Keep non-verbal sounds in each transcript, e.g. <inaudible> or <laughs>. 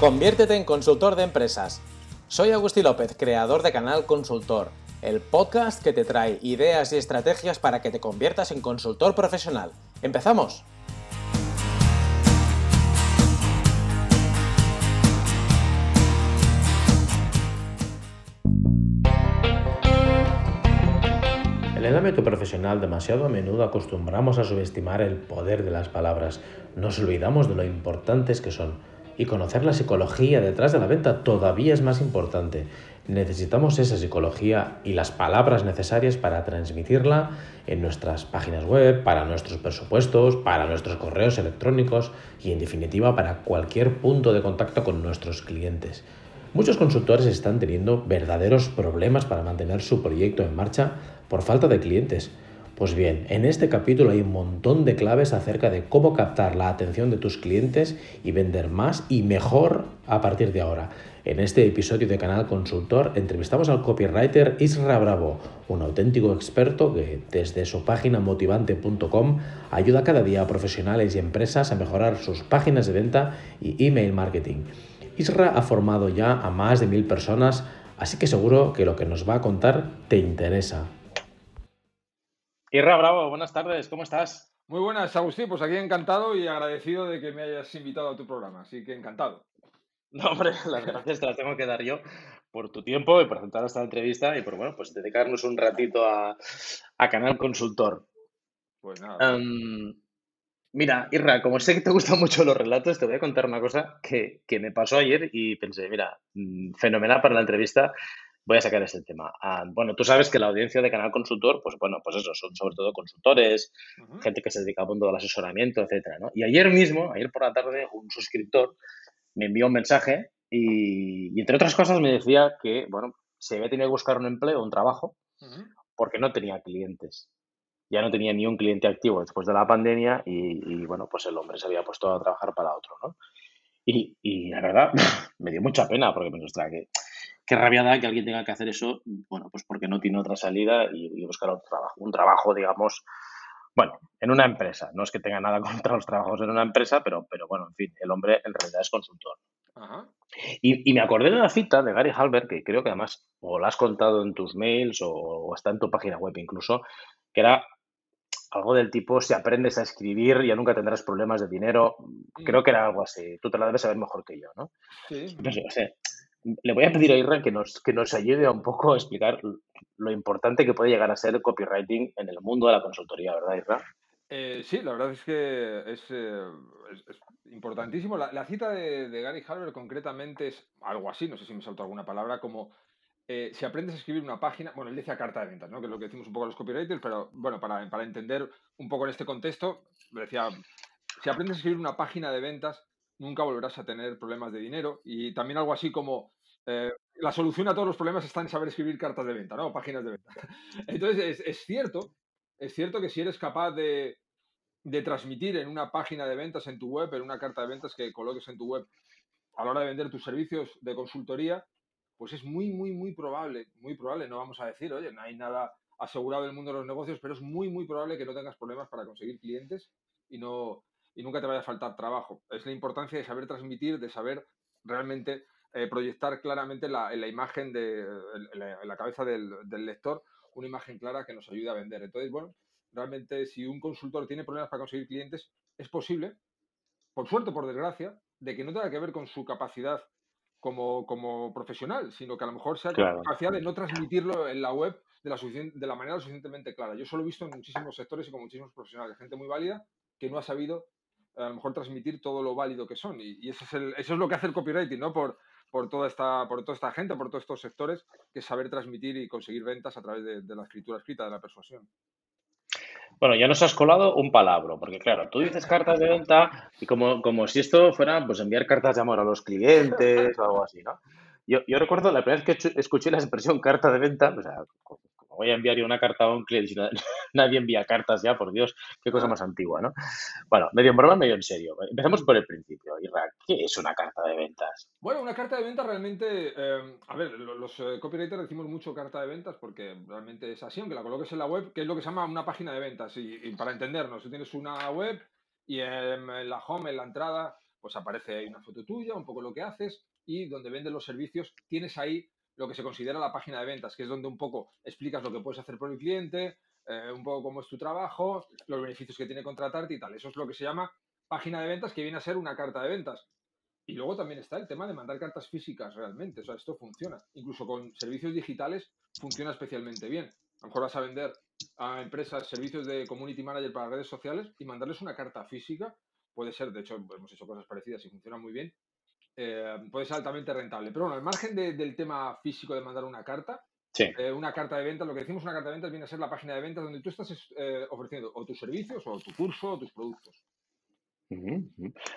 Conviértete en consultor de empresas. Soy Agustín López, creador de Canal Consultor, el podcast que te trae ideas y estrategias para que te conviertas en consultor profesional. ¡Empezamos! En el ámbito profesional demasiado a menudo acostumbramos a subestimar el poder de las palabras. Nos olvidamos de lo importantes que son. Y conocer la psicología detrás de la venta todavía es más importante. Necesitamos esa psicología y las palabras necesarias para transmitirla en nuestras páginas web, para nuestros presupuestos, para nuestros correos electrónicos y en definitiva para cualquier punto de contacto con nuestros clientes. Muchos consultores están teniendo verdaderos problemas para mantener su proyecto en marcha por falta de clientes. Pues bien, en este capítulo hay un montón de claves acerca de cómo captar la atención de tus clientes y vender más y mejor a partir de ahora. En este episodio de Canal Consultor entrevistamos al copywriter Isra Bravo, un auténtico experto que desde su página motivante.com ayuda cada día a profesionales y empresas a mejorar sus páginas de venta y email marketing. Isra ha formado ya a más de mil personas, así que seguro que lo que nos va a contar te interesa. Irra Bravo, buenas tardes, ¿cómo estás? Muy buenas, Agustín. Pues aquí encantado y agradecido de que me hayas invitado a tu programa. Así que encantado. <laughs> No, hombre, las gracias te las tengo que dar yo por tu tiempo y por aceptar esta entrevista y por, bueno, pues dedicarnos un ratito a, Canal Consultor. Pues nada. mira, Irra, como sé que te gustan mucho los relatos, te voy a contar una cosa que, que me pasó ayer y pensé, mira, mm, fenomenal para la entrevista voy a sacar este tema. Ah, bueno, tú sabes que la audiencia de Canal Consultor, pues bueno, pues eso, son sobre todo consultores, gente que se dedica al mundo del asesoramiento, etcétera, ¿no? Y ayer mismo, ayer por la tarde, un suscriptor me envió un mensaje y, entre otras cosas me decía que, bueno, se había tenido que buscar un empleo, un trabajo, porque no tenía clientes. Ya no tenía ni un cliente activo después de la pandemia y, bueno, pues el hombre se había puesto a trabajar para otro, ¿no? Y, y la verdad, <laughs> me dio mucha pena porque me que qué rabia da que alguien tenga que hacer eso, bueno, pues porque no tiene otra salida y, buscar otro trabajo. Un trabajo, digamos, bueno, en una empresa. No es que tenga nada <laughs> contra los trabajos en una empresa, pero, pero bueno, en fin, el hombre en realidad es consultor. Y, me acordé de una cita de Gary Halbert, que creo que además o la has contado en tus mails o, está en tu página web incluso, que era algo del tipo, si aprendes a escribir ya nunca tendrás problemas de dinero. Mm. Creo que era algo así. Tú te la debes saber mejor que yo, ¿no? Sí. Le voy a pedir a Irra que nos, que nos ayude un poco a explicar lo importante que puede llegar a ser el copywriting en el mundo de la consultoría, ¿verdad, Irra? Eh, sí, la verdad es que es, eh, importantísimo. La, cita de, Gary Halbert concretamente es algo así, no sé si me salto alguna palabra, como eh, si aprendes a escribir una página, bueno, él decía carta de ventas, ¿no? que es lo que decimos un poco los copywriters, pero bueno, para, para entender un poco en este contexto, decía, si aprendes a escribir una página de ventas, nunca volverás a tener problemas de dinero. Y también algo así como eh, la solución a todos los problemas está en saber escribir cartas de venta, ¿no? Páginas de venta. <laughs> Entonces, es, cierto, es cierto que si eres capaz de, transmitir en una página de ventas en tu web, en una carta de ventas que coloques en tu web a la hora de vender tus servicios de consultoría, pues es muy, muy, muy probable, muy probable, no vamos a decir, oye, no hay nada asegurado en el mundo de los negocios, pero es muy, muy probable que no tengas problemas para conseguir clientes y no, y nunca te vaya a faltar trabajo. Es la importancia de saber transmitir, de saber realmente eh, proyectar claramente la, en la imagen de en la, cabeza del, lector una imagen clara que nos ayude a vender. Entonces, bueno, realmente si un consultor tiene problemas para conseguir clientes, es posible, por suerte o por desgracia, de que no tenga que ver con su capacidad como, como profesional, sino que a lo mejor sea la capacidad de no transmitirlo en la web de la, de la manera suficientemente clara. Yo solo he visto en muchísimos sectores y con muchísimos profesionales, gente muy válida que no ha sabido a lo mejor transmitir todo lo válido que son. Y, eso, es eso es lo que hace el copywriting, ¿no? Por, por, toda esta, por toda esta gente, por todos estos sectores, que es saber transmitir y conseguir ventas a través de, la escritura escrita, de la persuasión. Bueno, ya nos has colado un palabra, porque claro, tú dices cartas de venta y como, como si esto fuera pues enviar cartas de amor a los clientes o algo así, ¿no? Yo, yo recuerdo la primera vez que escuché la expresión carta de venta, o sea, voy a enviar una carta a un cliente. <laughs> Nadie envía cartas ya, por Dios, qué cosa más antigua, ¿no? Bueno, medio en broma, medio en serio. Empecemos por el principio. Irra, ¿qué es una carta de ventas? Bueno, una carta de ventas realmente, eh, a ver, los eh, copywriters decimos mucho carta de ventas porque realmente es así, aunque la coloques en la web, que es lo que se llama una página de ventas. Y, para entendernos, tú tienes una web y en, la home, en la entrada, pues aparece ahí una foto tuya, un poco lo que haces y donde vendes los servicios tienes ahí lo que se considera la página de ventas, que es donde un poco explicas lo que puedes hacer por el cliente, eh, un poco cómo es tu trabajo, los beneficios que tiene contratarte y tal. Eso es lo que se llama página de ventas, que viene a ser una carta de ventas. Y luego también está el tema de mandar cartas físicas realmente. O sea, esto funciona. Incluso con servicios digitales funciona especialmente bien. A lo mejor vas a vender a empresas servicios de community manager para redes sociales y mandarles una carta física. Puede ser, de hecho, hemos hecho cosas parecidas y funciona muy bien. Eh, puede ser altamente rentable. Pero bueno, al margen del tema físico de mandar una carta, eh, una carta de ventas, lo que decimos una carta de ventas viene a ser la página de ventas donde tú estás eh, ofreciendo o tus servicios o tu curso o tus productos.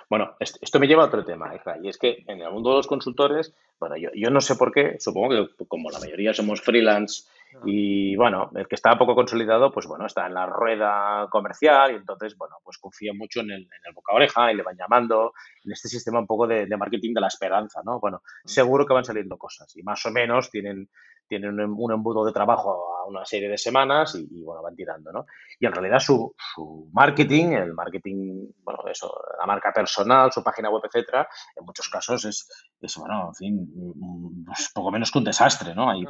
Bueno, esto me lleva a otro tema, y es que en el mundo de los consultores, bueno, yo, yo no sé por qué, supongo que como la mayoría somos freelance y bueno, el que está poco consolidado, pues bueno, está en la rueda comercial y entonces, bueno, pues confía mucho en el, en el boca oreja y le van llamando en este sistema un poco de, de, marketing de la esperanza, ¿no? Bueno, seguro que van saliendo cosas y más o menos tienen, tienen un, embudo de trabajo a una serie de semanas y, y, bueno, van tirando, ¿no? Y en realidad su, su marketing, el marketing, bueno, eso, la marca personal, su página web, etcétera, en muchos casos es, es bueno, en fin, pues poco menos que un desastre, ¿no? Hay,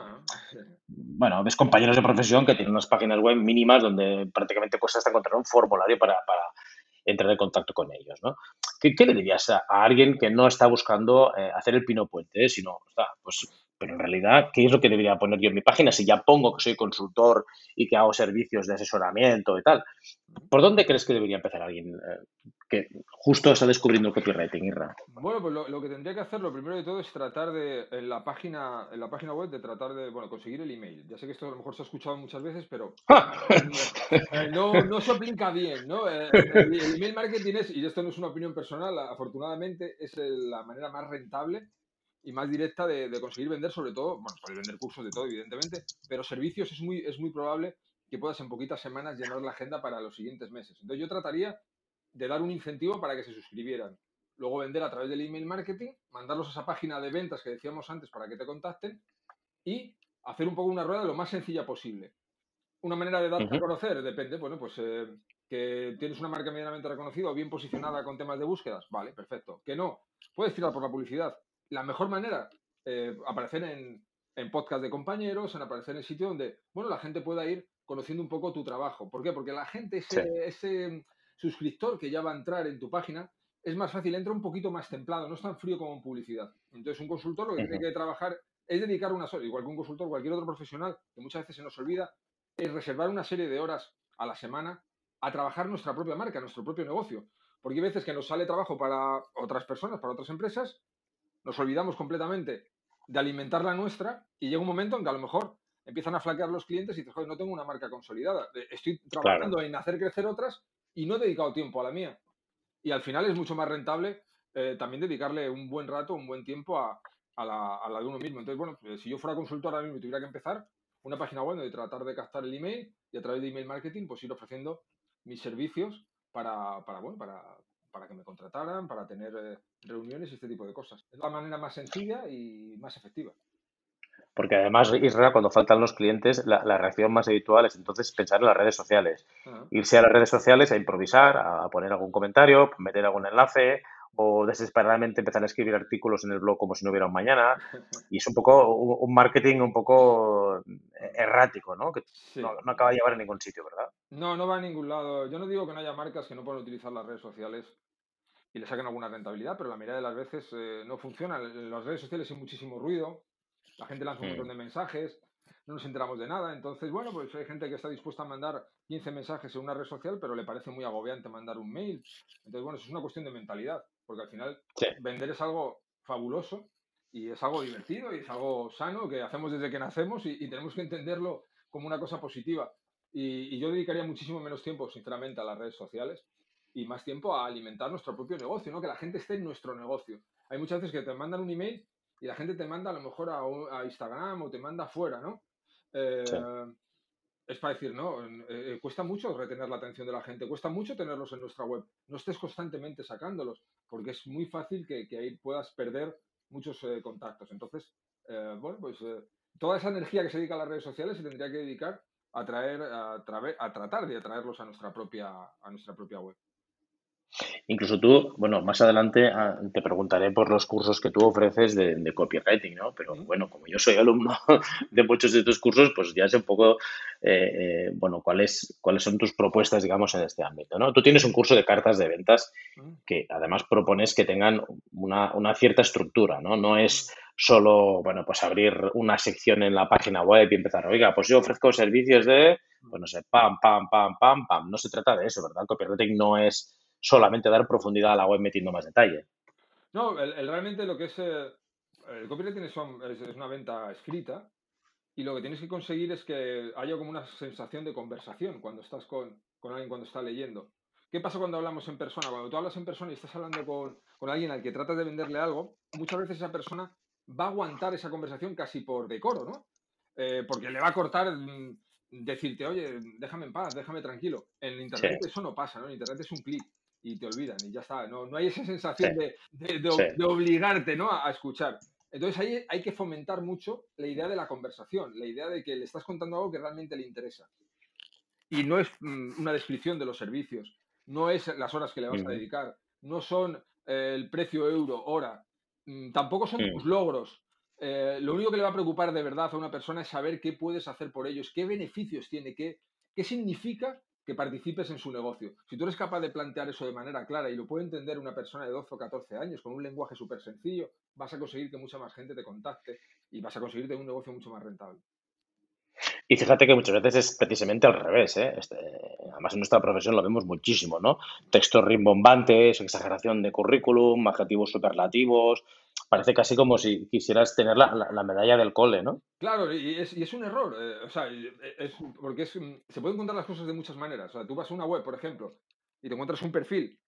bueno, ves compañeros de profesión que tienen unas páginas web mínimas donde prácticamente cuesta hasta encontrar un formulario para, para entrar en contacto con ellos, ¿no? ¿Qué, qué le dirías a, a, alguien que no está buscando eh, hacer el pino puente, eh, sino, sea, pues pero en realidad, ¿qué es lo que debería poner yo en mi página si ya pongo que soy consultor y que hago servicios de asesoramiento y tal? ¿Por dónde crees que debería empezar alguien eh, que justo está descubriendo el copywriting, Irra? Bueno, pues lo, lo, que tendría que hacer, lo primero de todo, es tratar de, en la página, en la página web, de tratar de, bueno, conseguir el email. Ya sé que esto a lo mejor se ha escuchado muchas veces, pero <laughs> no, no, se aplica bien, ¿no? Eh, el, el email marketing es, y esto no es una opinión personal, afortunadamente es la manera más rentable y más directa de, de, conseguir vender, sobre todo, bueno, puedes vender cursos de todo, evidentemente, pero servicios es muy, es muy probable que puedas en poquitas semanas llenar la agenda para los siguientes meses. Entonces yo trataría de dar un incentivo para que se suscribieran. Luego vender a través del email marketing, mandarlos a esa página de ventas que decíamos antes para que te contacten y hacer un poco una rueda lo más sencilla posible. Una manera de darte uh -huh. a conocer depende, bueno, pues eh, que tienes una marca medianamente reconocida o bien posicionada con temas de búsquedas, vale, perfecto. Que no, puedes tirar por la publicidad la mejor manera, eh, aparecer en, en podcast de compañeros, en aparecer en el sitio donde, bueno, la gente pueda ir conociendo un poco tu trabajo. ¿Por qué? Porque la gente, ese, sí. ese suscriptor que ya va a entrar en tu página, es más fácil, entra un poquito más templado, no es tan frío como en publicidad. Entonces, un consultor lo que uh -huh. tiene que trabajar es dedicar una sola, igual que un consultor, cualquier otro profesional, que muchas veces se nos olvida, es reservar una serie de horas a la semana a trabajar nuestra propia marca, nuestro propio negocio. Porque hay veces que nos sale trabajo para otras personas, para otras empresas, nos olvidamos completamente de alimentar la nuestra y llega un momento en que a lo mejor empiezan a flaquear los clientes y dices, joder, no tengo una marca consolidada. Estoy trabajando claro. en hacer crecer otras y no he dedicado tiempo a la mía. Y al final es mucho más rentable eh, también dedicarle un buen rato, un buen tiempo a, a, la, a, la, de uno mismo. Entonces, bueno, pues, si yo fuera consultor ahora mismo y tuviera que empezar, una página web de tratar de captar el email y a través de email marketing, pues ir ofreciendo mis servicios para, para bueno, para, para que me contrataran, para tener eh, reuniones y este tipo de cosas. Es la manera más sencilla y más efectiva. Porque además, Israel, cuando faltan los clientes, la, la, reacción más habitual es entonces pensar en las redes sociales. Uh -huh. Irse a las redes sociales a improvisar, a poner algún comentario, meter algún enlace o desesperadamente empezar a escribir artículos en el blog como si no hubiera un mañana. <laughs> Y es un poco un marketing un poco errático, ¿no? Que sí. no, no, acaba de llevar a ningún sitio, ¿verdad? No, no va a ningún lado. Yo no digo que no haya marcas que no puedan utilizar las redes sociales y le saquen alguna rentabilidad, pero la mayoría de las veces eh, no funciona. En las redes sociales hay muchísimo ruido, la gente lanza un montón de mensajes, no nos enteramos de nada. Entonces, bueno, pues hay gente que está dispuesta a mandar 15 mensajes en una red social, pero le parece muy agobiante mandar un mail. Entonces, bueno, eso es una cuestión de mentalidad, porque al final sí. vender es algo fabuloso y es algo divertido y es algo sano que hacemos desde que nacemos y, y tenemos que entenderlo como una cosa positiva. Y, y, yo dedicaría muchísimo menos tiempo, sinceramente, a las redes sociales y más tiempo a alimentar nuestro propio negocio, ¿no? Que la gente esté en nuestro negocio. Hay muchas veces que te mandan un email y la gente te manda a lo mejor a, a Instagram o te manda fuera, ¿no? Eh, sí. Es para decir, ¿no? Eh, eh, cuesta mucho retener la atención de la gente, cuesta mucho tenerlos en nuestra web. No estés constantemente sacándolos, porque es muy fácil que, que ahí puedas perder muchos eh, contactos. Entonces, bueno, pues toda esa energía que se dedica a las redes sociales se tendría que dedicar a traer, a, a tratar de atraerlos a nuestra propia, a nuestra propia web. Incluso tú, bueno, más adelante ah, te preguntaré por los cursos que tú ofreces de, copywriting, ¿no? Pero bueno, como yo soy alumno <laughs> de muchos de tus cursos, pues ya sé un poco, eh, eh, bueno, cuáles, cuáles son tus propuestas, digamos, en este ámbito, ¿no? Tú tienes un curso de cartas de ventas que además propones que tengan una, una cierta estructura, ¿no? No es solo, bueno, pues abrir una sección en la página web y empezar, oiga, pues yo ofrezco servicios de, pues no sé, pam, pam, pam, pam, pam. No se trata de eso, ¿verdad? Copywriting no es solamente dar profundidad a la web metiendo más detalle. No, el, realmente lo que es eh, el copywriting es, es, una venta escrita y lo que tienes que conseguir es que haya como una sensación de conversación cuando estás con, con alguien, cuando está leyendo. ¿Qué pasa cuando hablamos en persona? Cuando tú hablas en persona y estás hablando con, con, alguien al que tratas de venderle algo, muchas veces esa persona va a aguantar esa conversación casi por decoro, ¿no? Eh, porque le va a cortar mm, decirte, oye, déjame en paz, déjame tranquilo. En Internet eso no pasa, ¿no? En Internet es un clic y te olvidan y ya está. No, no hay esa <laughs> sensación de, de, obligarte ¿no? a, escuchar. Entonces ahí hay que fomentar mucho la idea de la conversación, la idea de que le estás contando algo que realmente le interesa. Y no es mm, una descripción de los servicios, no es las horas que le vas a dedicar, no son eh, el precio euro, hora, mm, tampoco son tus logros. Eh, lo único que le va a preocupar de verdad a una persona es saber qué puedes hacer por ellos, qué beneficios tiene, qué, qué significa que participes en su negocio. Si tú eres capaz de plantear eso de manera clara y lo puede entender una persona de 12 o 14 años con un lenguaje súper sencillo, vas a conseguir que mucha más gente te contacte y vas a conseguir tener un negocio mucho más rentable. Y fíjate que muchas veces es precisamente al revés, ¿eh? Este, además en nuestra profesión lo vemos muchísimo, ¿no? Textos rimbombantes, exageración de currículum, adjetivos superlativos, parece casi como si quisieras tener la, medalla del cole, ¿no? Claro, y es, un error, eh, o sea, es, porque se pueden contar las cosas de muchas maneras. O sea, tú vas a una web, por ejemplo, y te encuentras un perfil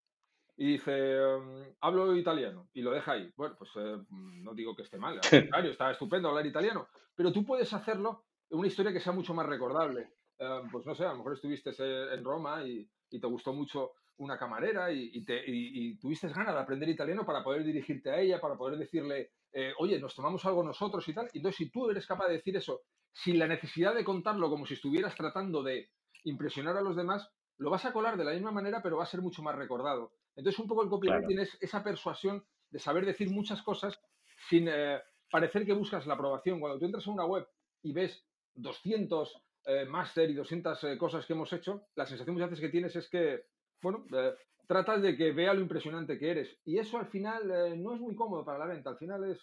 y dice, em, hablo italiano, y lo deja ahí. Bueno, pues eh, no digo que esté mal, al <laughs> contrario, está estupendo hablar italiano, pero tú puedes hacerlo una historia que sea mucho más recordable. Eh, pues no sé, a lo mejor estuviste en Roma y, te gustó mucho una camarera y, tuviste ganas de aprender italiano para poder dirigirte a ella, para poder decirle, eh, oye, nos tomamos algo nosotros y tal. Entonces, si tú eres capaz de decir eso sin la necesidad de contarlo como si estuvieras tratando de impresionar a los demás, lo vas a colar de la misma manera, pero va a ser mucho más recordado. Entonces, un poco el copywriting es esa persuasión de saber decir muchas cosas sin eh, parecer que buscas la aprobación. Cuando tú entras a una web y ves 200 eh, máster y 200 eh, cosas que hemos hecho, la sensación muchas veces que tienes es que, bueno, eh, tratas de que vea lo impresionante que eres. Y eso al final no es muy cómodo para la venta, al final es,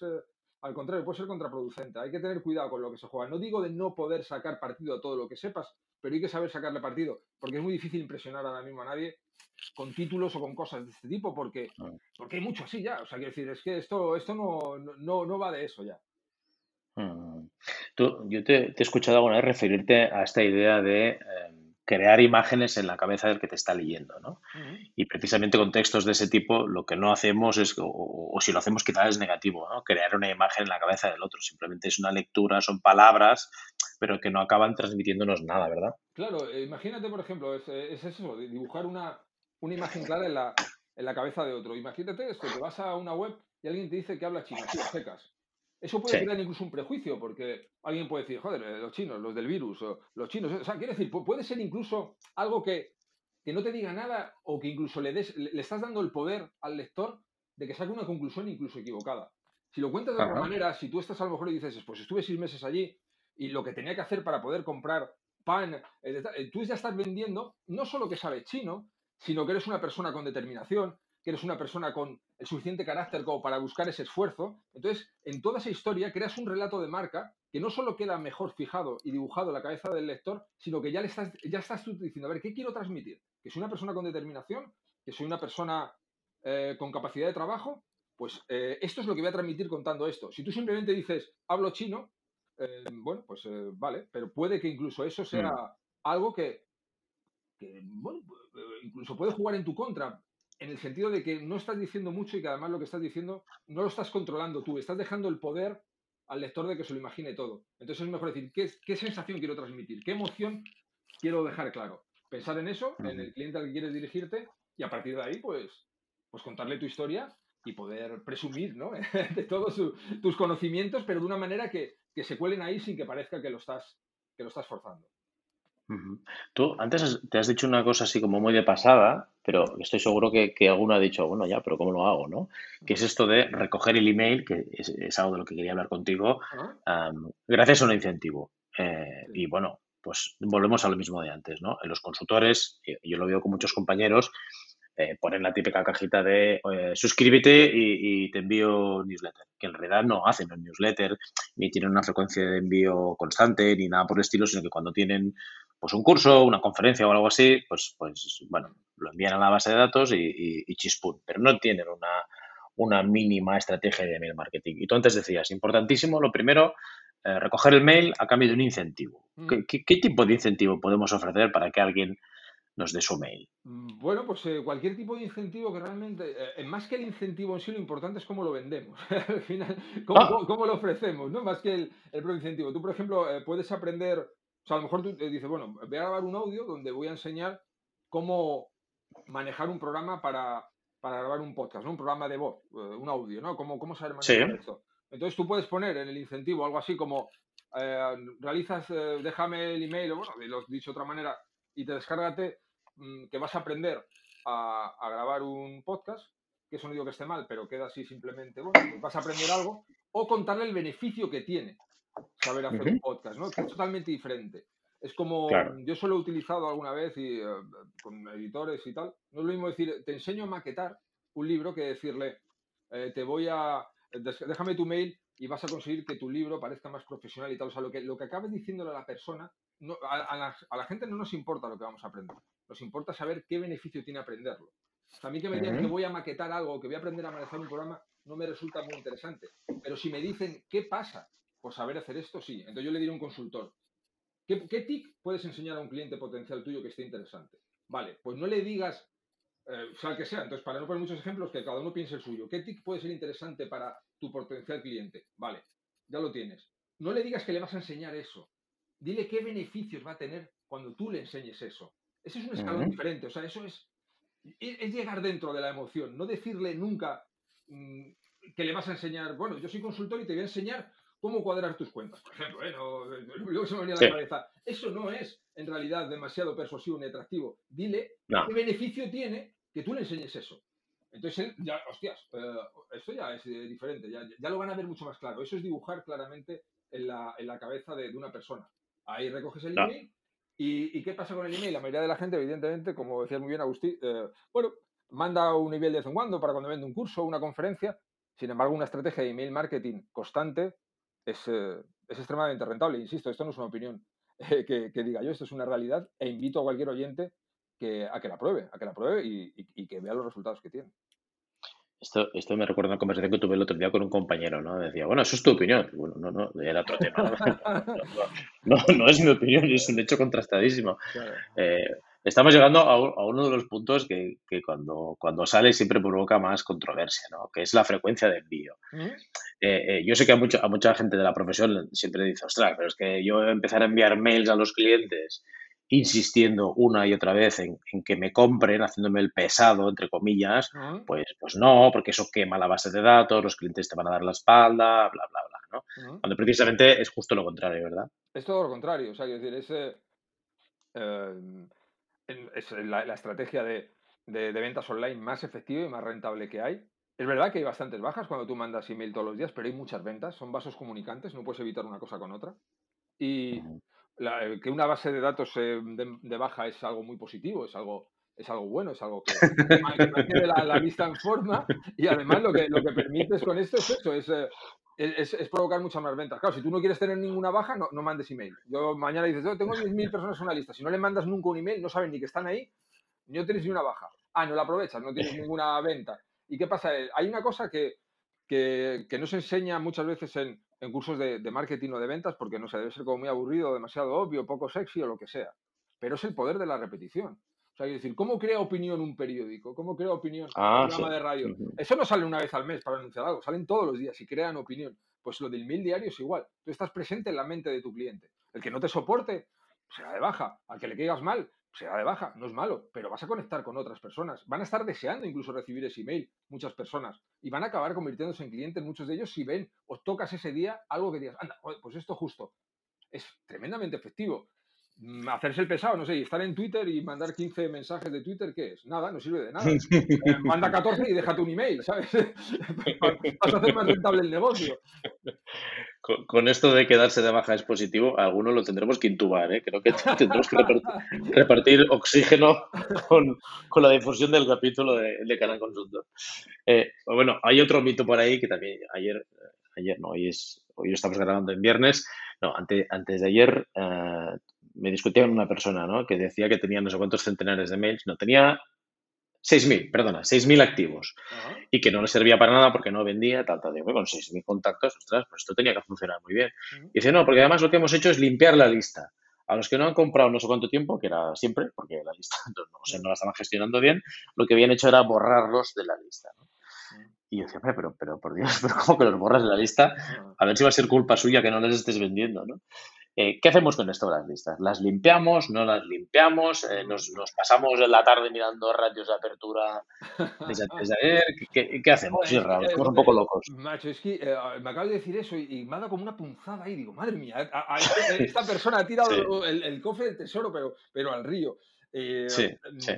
al contrario, puede ser contraproducente. Hay que tener cuidado con lo que se juega. No digo de no poder sacar partido a todo lo que sepas, pero hay que saber sacarle partido, porque es muy difícil impresionar ahora mismo a nadie con títulos o con cosas de este tipo, porque, porque hay mucho así ya. O sea, quiero decir, es que esto, esto no, no, no va de eso ya. Mm. Tú, yo te, he escuchado alguna vez referirte a esta idea de em, crear imágenes en la cabeza del que te está leyendo, ¿no? Y precisamente con textos de ese tipo, lo que no hacemos es, o, si lo hacemos quizás es negativo, ¿no? Crear una imagen en la cabeza del otro. Simplemente es una lectura, son palabras, pero que no acaban transmitiéndonos nada, ¿verdad? Claro, eh, imagínate, por ejemplo, es, es eso, dibujar una, una imagen clara en la, en la cabeza de otro. Imagínate esto, que vas a una web y alguien te dice que habla chino, secas. Eso puede crear incluso un prejuicio, porque alguien puede decir, joder, eh, los chinos, los del virus, o los chinos. O sea, quiere decir, puede ser incluso algo que, que no te diga nada o que incluso le, des, le, estás dando el poder al lector de que saque una conclusión incluso equivocada. Si lo cuentas de otra manera, si tú estás a lo mejor y dices, pues estuve seis meses allí y lo que tenía que hacer para poder comprar pan, eh, eh, tú ya estás vendiendo no solo que sabes chino, sino que eres una persona con determinación, que eres una persona con el suficiente carácter como para buscar ese esfuerzo. Entonces, en toda esa historia creas un relato de marca que no solo queda mejor fijado y dibujado en la cabeza del lector, sino que ya le estás, ya estás tú diciendo, a ver, ¿qué quiero transmitir? Que soy una persona con determinación, que soy una persona eh, con capacidad de trabajo, pues eh, esto es lo que voy a transmitir contando esto. Si tú simplemente dices, hablo chino, eh, bueno, pues vale, pero puede que incluso eso sea mm. algo que, que, bueno, incluso puede jugar en tu contra, en el sentido de que no estás diciendo mucho y que además lo que estás diciendo no lo estás controlando tú, estás dejando el poder al lector de que se lo imagine todo. Entonces es mejor decir, ¿qué, sensación quiero transmitir? ¿Qué emoción quiero dejar claro? Pensar en eso, en el cliente al que quieres dirigirte y a partir de ahí, pues, pues contarle tu historia y poder presumir ¿no? <laughs> de todos tus conocimientos, pero de una manera que, que, se cuelen ahí sin que parezca que lo estás, que lo estás forzando. Tú antes te has dicho una cosa así como muy de pasada, pero estoy seguro que, que alguno ha dicho, bueno, ya, pero ¿cómo lo hago, no? Que es esto de recoger el email, que es, algo de lo que quería hablar contigo, gracias a un incentivo. Eh, y bueno, pues volvemos a lo mismo de antes, ¿no? En los consultores, yo lo veo con muchos compañeros, eh, ponen la típica cajita de suscríbete y, te envío newsletter, que en realidad no hacen un newsletter, ni tienen una frecuencia de envío constante, ni nada por el estilo, sino que cuando tienen pues un curso, una conferencia o algo así, pues, pues bueno, lo envían a la base de datos y, y, pero no tienen una, una mínima estrategia de email marketing. Y tú antes decías, importantísimo, lo primero, eh, recoger el mail a cambio de un incentivo. Mm. ¿Qué, tipo de incentivo podemos ofrecer para que alguien nos dé su mail? Mm, bueno, pues eh, cualquier tipo de incentivo que realmente, eh, más que el incentivo en sí, lo importante es cómo lo vendemos. <laughs> Al final, ah. cómo, lo ofrecemos, ¿no? Más que el, el propio incentivo. Tú, por ejemplo, puedes aprender o sea, a lo mejor tú dices, bueno, voy a grabar un audio donde voy a enseñar cómo manejar un programa para, grabar un podcast, ¿no? Un programa de voz, eh, un audio, ¿no? Cómo, cómo saber manejar esto. Entonces tú puedes poner en el incentivo algo así como eh, realizas, eh, déjame el email, o bueno, lo he dicho de otra manera, y te descárgate mm, que vas a aprender a, a, grabar un podcast, que eso no digo que esté mal, pero queda así simplemente, bueno, pues vas a aprender algo, o contarle el beneficio que tiene saber hacer un podcast, ¿no? Que es totalmente diferente. Es como, yo solo he utilizado alguna vez y, eh, con editores y tal, no es lo mismo decir, te enseño a maquetar un libro que decirle, eh, te voy a, déjame tu mail y vas a conseguir que tu libro parezca más profesional y tal. O sea, lo que, lo que acabes diciéndole a la persona, no, a, la, gente no nos importa lo que vamos a aprender, nos importa saber qué beneficio tiene aprenderlo. a mí que me digan que voy a maquetar algo, que voy a aprender a manejar un programa, no me resulta muy interesante. Pero si me dicen, ¿qué pasa por saber hacer esto, sí. Entonces yo le diré a un consultor, ¿qué, ¿qué, TIC puedes enseñar a un cliente potencial tuyo que esté interesante? Vale, pues no le digas, eh, sea el que sea, entonces para no poner muchos ejemplos, que cada uno piense el suyo. ¿Qué TIC puede ser interesante para tu potencial cliente? Vale, ya lo tienes. No le digas que le vas a enseñar eso. Dile qué beneficios va a tener cuando tú le enseñes eso. Ese es un escalón diferente, o sea, eso es, es, llegar dentro de la emoción, no decirle nunca mm, que le vas a enseñar, bueno, yo soy consultor y te voy a enseñar cómo cuadrar tus cuentas, por ejemplo, ¿eh? luego se me venía a la cabeza. Eso no es en realidad demasiado persuasivo ni atractivo. Dile qué beneficio tiene que tú le enseñes eso. Entonces ya, hostias, eh, esto ya es eh, diferente, ya, lo van a ver mucho más claro. Eso es dibujar claramente en la, cabeza de, una persona. Ahí recoges el email. ¿Y, qué pasa con el email? La mayoría de la gente, evidentemente, como decía muy bien Agustín, bueno, manda un email de vez en cuando para cuando vende un curso o una conferencia. Sin embargo, una estrategia de email marketing constante es, eh, es extremadamente rentable. Insisto, esto no es una opinión eh, que, diga yo, esto es una realidad e invito a cualquier oyente que, a que la pruebe, a que la pruebe y, que vea los resultados que tiene. Esto, esto me recuerda una conversación que tuve el otro día con un compañero, ¿no? Decía, bueno, eso es tu opinión. Bueno, no, no, era otro tema. <laughs> No, no, es mi opinión, es un hecho contrastadísimo. Eh, estamos llegando a, uno de los puntos que, cuando, cuando sale siempre provoca más controversia, ¿no? que es la frecuencia de envío. Eh, eh, yo sé que a, mucho, a mucha gente de la profesión siempre dice, ostras, pero es que yo empezar a enviar mails a los clientes insistiendo una y otra vez en, que me compren, haciéndome el pesado, entre comillas, pues, pues no, porque eso quema la base de datos, los clientes te van a dar la espalda, bla, bla, bla, ¿no? Cuando precisamente es justo lo contrario, ¿verdad? Es todo lo contrario, o sea, quiero decir, ese... Eh, es la, estrategia de, ventas online más efectiva y más rentable que hay. Es verdad que hay bastantes bajas cuando tú mandas email todos los días, pero hay muchas ventas, son vasos comunicantes, no puedes evitar una cosa con otra. Y que una base de datos de, baja es algo muy positivo, es algo, es algo bueno, es algo que, mantiene la, vista en forma y además lo que, lo que permites con esto es eso, es eh, es, provocar muchas más ventas. Claro, si tú no quieres tener ninguna baja, no, no mandes email. Yo mañana dices, yo tengo 10.000 personas en una lista. Si no le mandas nunca un email, no saben ni que están ahí, no tienes ni una baja. Ah, no la aprovechas, no tienes <laughs> ninguna venta. ¿Y qué pasa? Hay una cosa que, que, que no se enseña muchas veces en, en cursos de, de, marketing o de ventas, porque no sé, debe ser como muy aburrido, demasiado obvio, poco sexy o lo que sea. Pero es el poder de la repetición. O sea, decir, ¿cómo crea opinión un periódico? ¿Cómo crea opinión un ah, programa de radio? Eso no sale una vez al mes para anunciar algo, salen todos los días y crean opinión. Pues lo del mil diario es igual. Tú estás presente en la mente de tu cliente. El que no te soporte, será de baja. Al que le caigas mal, será de baja. No es malo, pero vas a conectar con otras personas. Van a estar deseando incluso recibir ese email, muchas personas. Y van a acabar convirtiéndose en clientes, muchos de ellos, si ven o tocas ese día algo que digas, anda, pues esto justo. Es tremendamente efectivo. Mm, hacerse el pesado, no sé, y estar en Twitter y mandar 15 mensajes de Twitter, ¿qué es? Nada, no sirve de nada. Eh, manda 14 y déjate un email, ¿sabes? <laughs> Vas a hacer más rentable el negocio. Con, esto de quedarse de baja es positivo, algunos lo tendremos que intubar, ¿eh? Creo que <laughs> tendremos que repartir, oxígeno con, la difusión del capítulo de, Canal Consultor. Eh, bueno, hay otro mito por ahí que también ayer, ayer no, hoy es, hoy estamos grabando en viernes, no, antes, antes de ayer eh, me discutía con una persona, ¿no? Que decía que tenía no sé cuántos centenares de mails, no, tenía 6.000, perdona, 6.000 activos y que no le servía para nada porque no vendía, tal, tal. Digo, con 6.000 contactos, ostras, pues esto tenía que funcionar muy bien. Y dice, no, porque además lo que hemos hecho es limpiar la lista. A los que no han comprado no sé cuánto tiempo, que era siempre, porque la lista <laughs> no, no la estaban gestionando bien, lo que habían hecho era borrarlos de la lista. Y yo decía, pero, pero por Dios, <laughs> pero ¿cómo que los borras de la lista? A ver si va a ser culpa suya que no les estés vendiendo, ¿no? Eh, ¿Qué hacemos con esto las listas? ¿Las limpiamos? ¿No las limpiamos? Eh, nos, pasamos en la tarde mirando ratios de apertura de? ¿Qué, hacemos? Sí, estamos un poco locos. Macho, es que eh, me acabas de decir eso y, me ha dado como una punzada ahí. Digo, madre mía, <laughs> esta persona ha tirado el, cofre del tesoro, pero, pero al río. sí, mm, sí.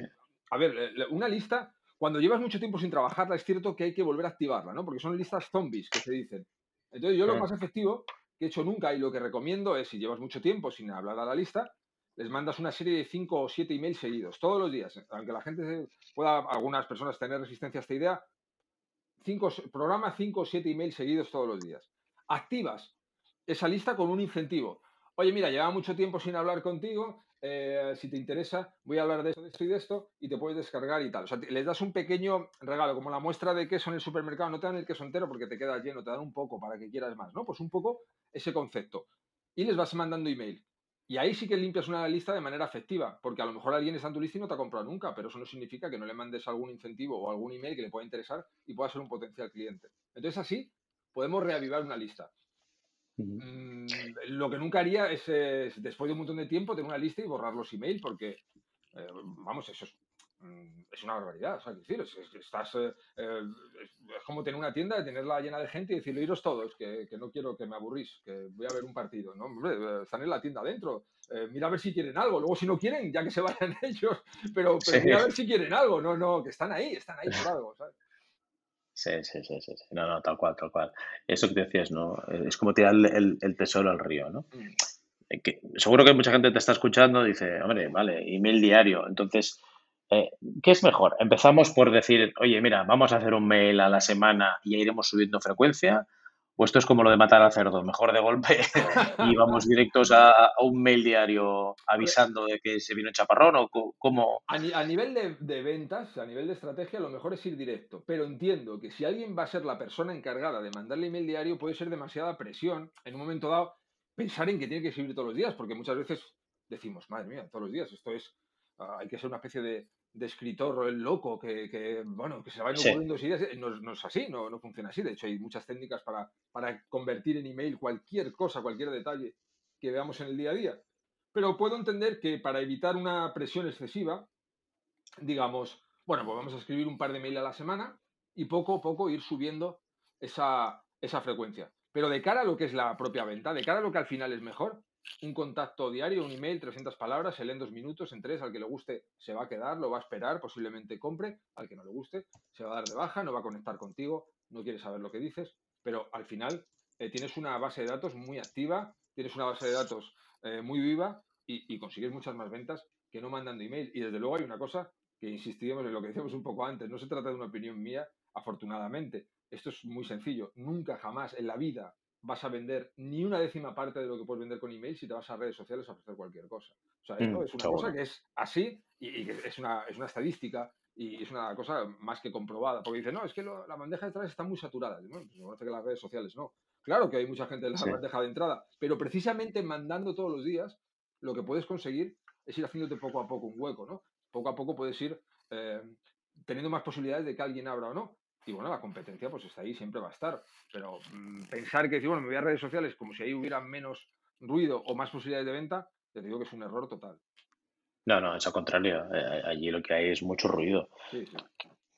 A ver, una lista, cuando llevas mucho tiempo sin trabajarla, es cierto que hay que volver a activarla, ¿no? Porque son listas zombies que se dicen. Entonces, yo lo mm. más efectivo que he hecho nunca y lo que recomiendo es, si llevas mucho tiempo sin hablar a la lista, les mandas una serie de 5 o 7 emails seguidos, todos los días. Aunque la gente pueda, algunas personas tener resistencia a esta idea, cinco, programa 5 o 7 emails seguidos todos los días. Activas esa lista con un incentivo. Oye, mira, lleva mucho tiempo sin hablar contigo, eh, si te interesa, voy a hablar de esto, de esto y de esto, y te puedes descargar y tal. O sea, les das un pequeño regalo, como la muestra de queso en el supermercado, no te dan el queso entero porque te queda lleno, te dan un poco para que quieras más, ¿no? Pues un poco ese concepto. Y les vas mandando email. Y ahí sí que limpias una lista de manera efectiva, porque a lo mejor alguien está en tu y no te ha comprado nunca, pero eso no significa que no le mandes algún incentivo o algún email que le pueda interesar y pueda ser un potencial cliente. Entonces así podemos reavivar una lista. Mm, lo que nunca haría es, después de un montón de tiempo, tener una lista y borrar los emails, porque, eh, vamos, eso es, mm, es, una barbaridad. decir, es, estás, eh, eh, es, como tener una tienda, tenerla llena de gente y decirle, iros todos, que, que, no quiero que me aburrís, que voy a ver un partido. ¿no? Hombre, están en la tienda adentro. mira a ver si quieren algo. Luego, si no quieren, ya que se <laughs> vayan ellos. Pero, mira a ver si quieren algo. No, no, que están ahí, están ahí por algo. ¿sabes? Sí, sí, sí, sí, No, no, tal cual, tal cual. Eso que decías, ¿no? Es como tirar el, el, tesoro al río, ¿no? Mm. Eh, que, seguro que mucha gente te está escuchando y dice, hombre, vale, email diario. Entonces, eh, ¿qué es mejor? ¿Empezamos por decir, oye, mira, vamos a hacer un mail a la semana y ya iremos subiendo frecuencia? ¿O esto es como lo de matar al cerdo? Mejor de golpe <laughs> y vamos directos a, un mail diario avisando de que se vino el chaparrón o cómo... A, nivel de, ventas, a nivel de estrategia, lo mejor es ir directo. Pero entiendo que si alguien va a ser la persona encargada de mandarle email diario, puede ser demasiada presión en un momento dado pensar en que tiene que escribir todos los días, porque muchas veces decimos, madre mía, todos los días, esto es, ah, hay que ser una especie de, de escritor loco que, bueno, que se va ocurriendo ideas. Eh, no, es así, no, no, funciona así. De hecho, hay muchas técnicas para, para convertir en email cualquier cosa, cualquier detalle que veamos en el día a día. Pero puedo entender que para evitar una presión excesiva, digamos, bueno, pues vamos a escribir un par de mail a la semana y poco a poco ir subiendo esa, esa frecuencia. Pero de cara a lo que es la propia venta, de cara a lo que al final es mejor, un contacto diario, un email, 300 palabras, se lee en dos minutos, en tres, al que le guste se va a quedar, lo va a esperar, posiblemente compre, al que no le guste se va a dar de baja, no va a conectar contigo, no quiere saber lo que dices, pero al final eh, tienes una base de datos muy activa, tienes una base de datos eh, muy viva y, consigues muchas más ventas que no mandando email. Y desde luego hay una cosa que insistíamos en lo que decíamos un poco antes, no se trata de una opinión mía, afortunadamente. Esto es muy sencillo. Nunca jamás en la vida vas a vender ni una décima parte de lo que puedes vender con email si te vas a redes sociales a ofrecer cualquier cosa. O sea, esto mm, es una cosa que es así y, es una, es una estadística y es una cosa más que comprobada. Porque dice, no, es que la bandeja de entrada está muy saturada. Bueno, pues parece que las redes sociales no. Claro que hay mucha gente en la bandeja de entrada, pero precisamente mandando todos los días, lo que puedes conseguir es ir haciéndote poco a poco un hueco, ¿no? Poco a poco puedes ir eh, teniendo más posibilidades de que alguien abra o no. Y bueno, la competencia pues está ahí, siempre va a estar. Pero mm, pensar que, bueno, me voy a redes sociales como si ahí hubiera menos ruido o más posibilidades de venta, te digo que es un error total. No, no, es al contrario. Eh, allí lo que hay es mucho ruido.